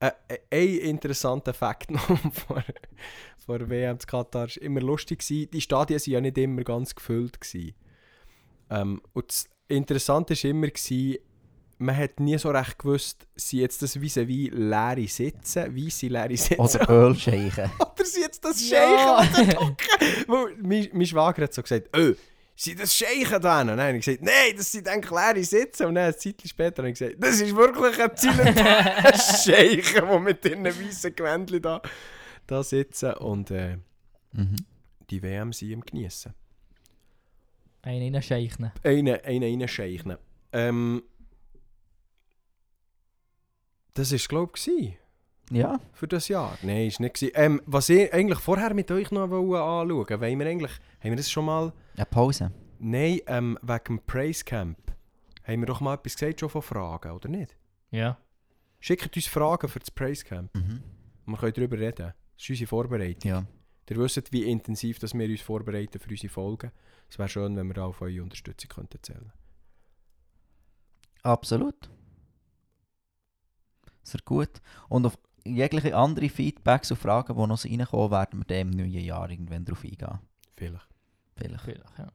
Äh, äh, ein interessanter Fakt [LAUGHS] noch vor, vor der WM zu Katar war immer lustig. Gewesen. Die Stadien waren ja nicht immer ganz gefüllt. Gewesen. Ähm, und das Interessante war immer, gewesen, man hat nie so recht gewusst, sind jetzt das vis-à-vis leere Sitze, weisse leere Sitze Oder Ölscheichen. [LAUGHS] oder sind jetzt das Ja. Scheichen, hocken? Weil mein, mein Schwager hat so gesagt, oh, sind das Scheichen da? Und dann habe ich gesagt, nein, das sind eigentlich leere Sitze. Und dann ein Zeitchen später habe ich gesagt, das ist wirklich ein zielender [LAUGHS] Scheichen, die mit ihren weißen Gewändchen da, da sitzen und äh, Mhm. die WM sind im Geniessen. Einen reinscheichnen. Einen, einen reinscheichen. Ähm, das war, glaube ich, Ja, für das Jahr. Nein, ist nicht. Ähm, was ich eigentlich vorher mit euch noch wollte anschauen wollen, wir eigentlich, haben wir das schon mal... eine Pause. Nein, ähm, wegen dem Praise Camp. Haben wir doch mal etwas gesagt schon von Fragen, oder nicht? Ja. Schickt uns Fragen für das Praise Camp. Mhm. Wir können darüber reden. Das ist unsere Vorbereitung. Ja. Ihr wisst, wie intensiv dass wir uns vorbereiten für unsere Folgen. Es wäre schön, wenn wir da auf eure Unterstützung könnten zählen Absolut. Sehr gut. Und auf jegliche andere Feedbacks und Fragen, die noch so reinkommen, werden wir im neuen Jahr irgendwann drauf eingehen. Vielleicht. Vielleicht. Vielleicht, ja.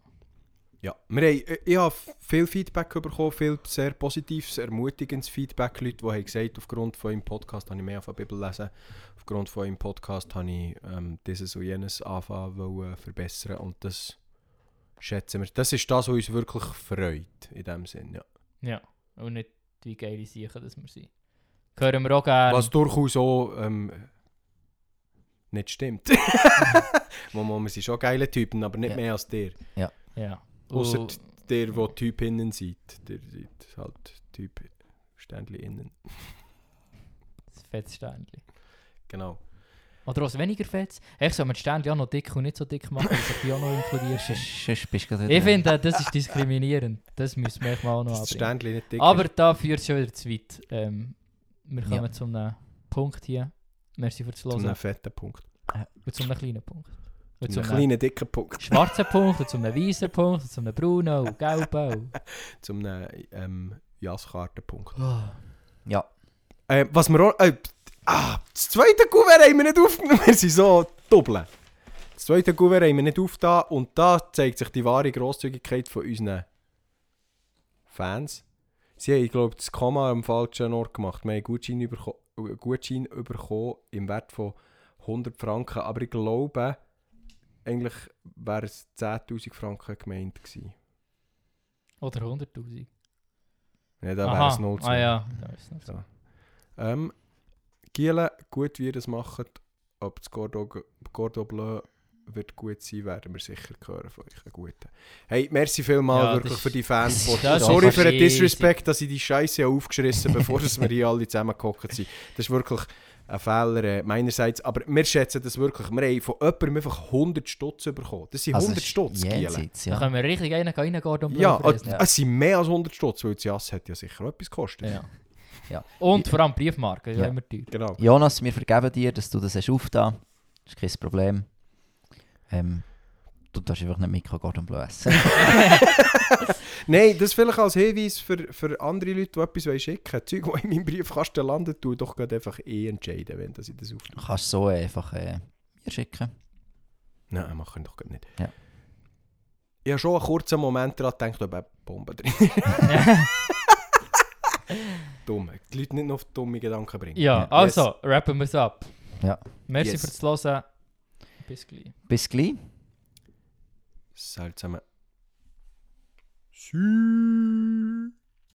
Ja, wir haben, äh, ich habe viel Feedback bekommen, viel sehr positives, ermutigendes Feedback. Leute, die haben gesagt, aufgrund von eurem Podcast habe ich mehr von der Bibel lesen. Aufgrund von eurem Podcast habe ich ähm, dieses und jenes anfangen wollen verbessern. Und das schätzen wir. Das ist das, was uns wirklich freut, in dem Sinn. Ja. Ja. Und nicht wie geile Sachen, dass wir sind. Hören wir auch gerne. Was durchaus auch ähm, nicht stimmt. [LAUGHS] Mama, wir sind schon geile Typen, aber nicht Ja. mehr als der. Ja. Außer Und- der, der Typ innen sieht. Der sieht halt Typ Ständchen innen. fettes Sternchen. Genau. Oder was weniger fett? Echt soll man die Sternchen auch noch dick und nicht so dick machen, dass du die auch noch inkludierst. Ich finde, das ist diskriminierend. Das müssen wir auch noch Das das. Ständchen nicht dick. Aber da führt es schon wieder zu weit. Ähm, wir Ja. kommen zu einem Punkt hier. Merci fürs zu einem Hören. fetten Punkt. Und zu einem kleinen Punkt. Und Zu zu einem kleinen, dicken Punkt. schwarzen [LAUGHS] Punkt, und zu einem weißen Punkt, und zu einem braunen und gelben. Zu einem ähm, Jasskartenpunkt. Ja, Äh, was wir auch... Äh, ah, das zweite Kuvert haben wir nicht aufgenommen. [LAUGHS] Wir sind so doppeln. Das zweite Kuvert haben wir nicht aufgetan. Und da zeigt sich die wahre Grosszügigkeit von unseren Fans. Sie haben, ich glaube, das Komma am falschen Ort gemacht. Wir haben Gutschein, überko einen Gutschein bekommen im Wert von 100 Franken. Aber ich glaube, eigentlich wäre es 10'000 Franken gemeint gewesen. Oder 100'000. Ja, da wäre es 0 zu Ah ja, da ist es So. Ähm, Giele, gut wie ihr das macht, ob das Cordon, Cordon Bleu wird gut sein, werden wir sicher hören von euch. Einen guten. Hey, merci vielmals Ja, wirklich für die Fans. das ist das Sorry für den. Disrespect, dass ich die Scheiße aufgeschrissen habe, bevor dass wir hier alle zusammengehockt sind. Das ist wirklich ein Fehler äh, meinerseits. Aber wir schätzen das wirklich. Wir haben von jemandem einfach 100 Stutz bekommen. Das sind also 100 es ist Stutz, jenseits, Da ja. können wir richtig reingehen und Ja, es sind mehr als 100 Stutz, weil das Jass hat ja sicher auch etwas gekostet. ja. Ja. Und vor allem Briefmarken, das ist Ja. ja immer teuer. Genau. Jonas, wir vergeben dir, dass du das hast aufgetan. Das ist kein Problem. Ähm, du darfst einfach nicht mit Gordon Bleu essen. [LAUGHS] Nein, das vielleicht als Hinweis für, für andere Leute, die etwas wollen schicken wollen. Zeug, die in meinem Briefkasten landen, tu doch gerade einfach eh entscheiden, wenn das ich das aufnehme. kannst du so einfach äh, mir schicken. Nein, machen wir doch gerade nicht. Ja. Ich habe schon einen kurzen Moment daran gedacht, ob eine Bombe drin [LAUGHS] [LAUGHS] Dumm. Die Leute nicht noch auf dumme Gedanken bringen. Ja, also, rappen wir es ab. Ja. Merci Yes. fürs Hören. Bis gleich. Bis gleich. Salz. Tschüss.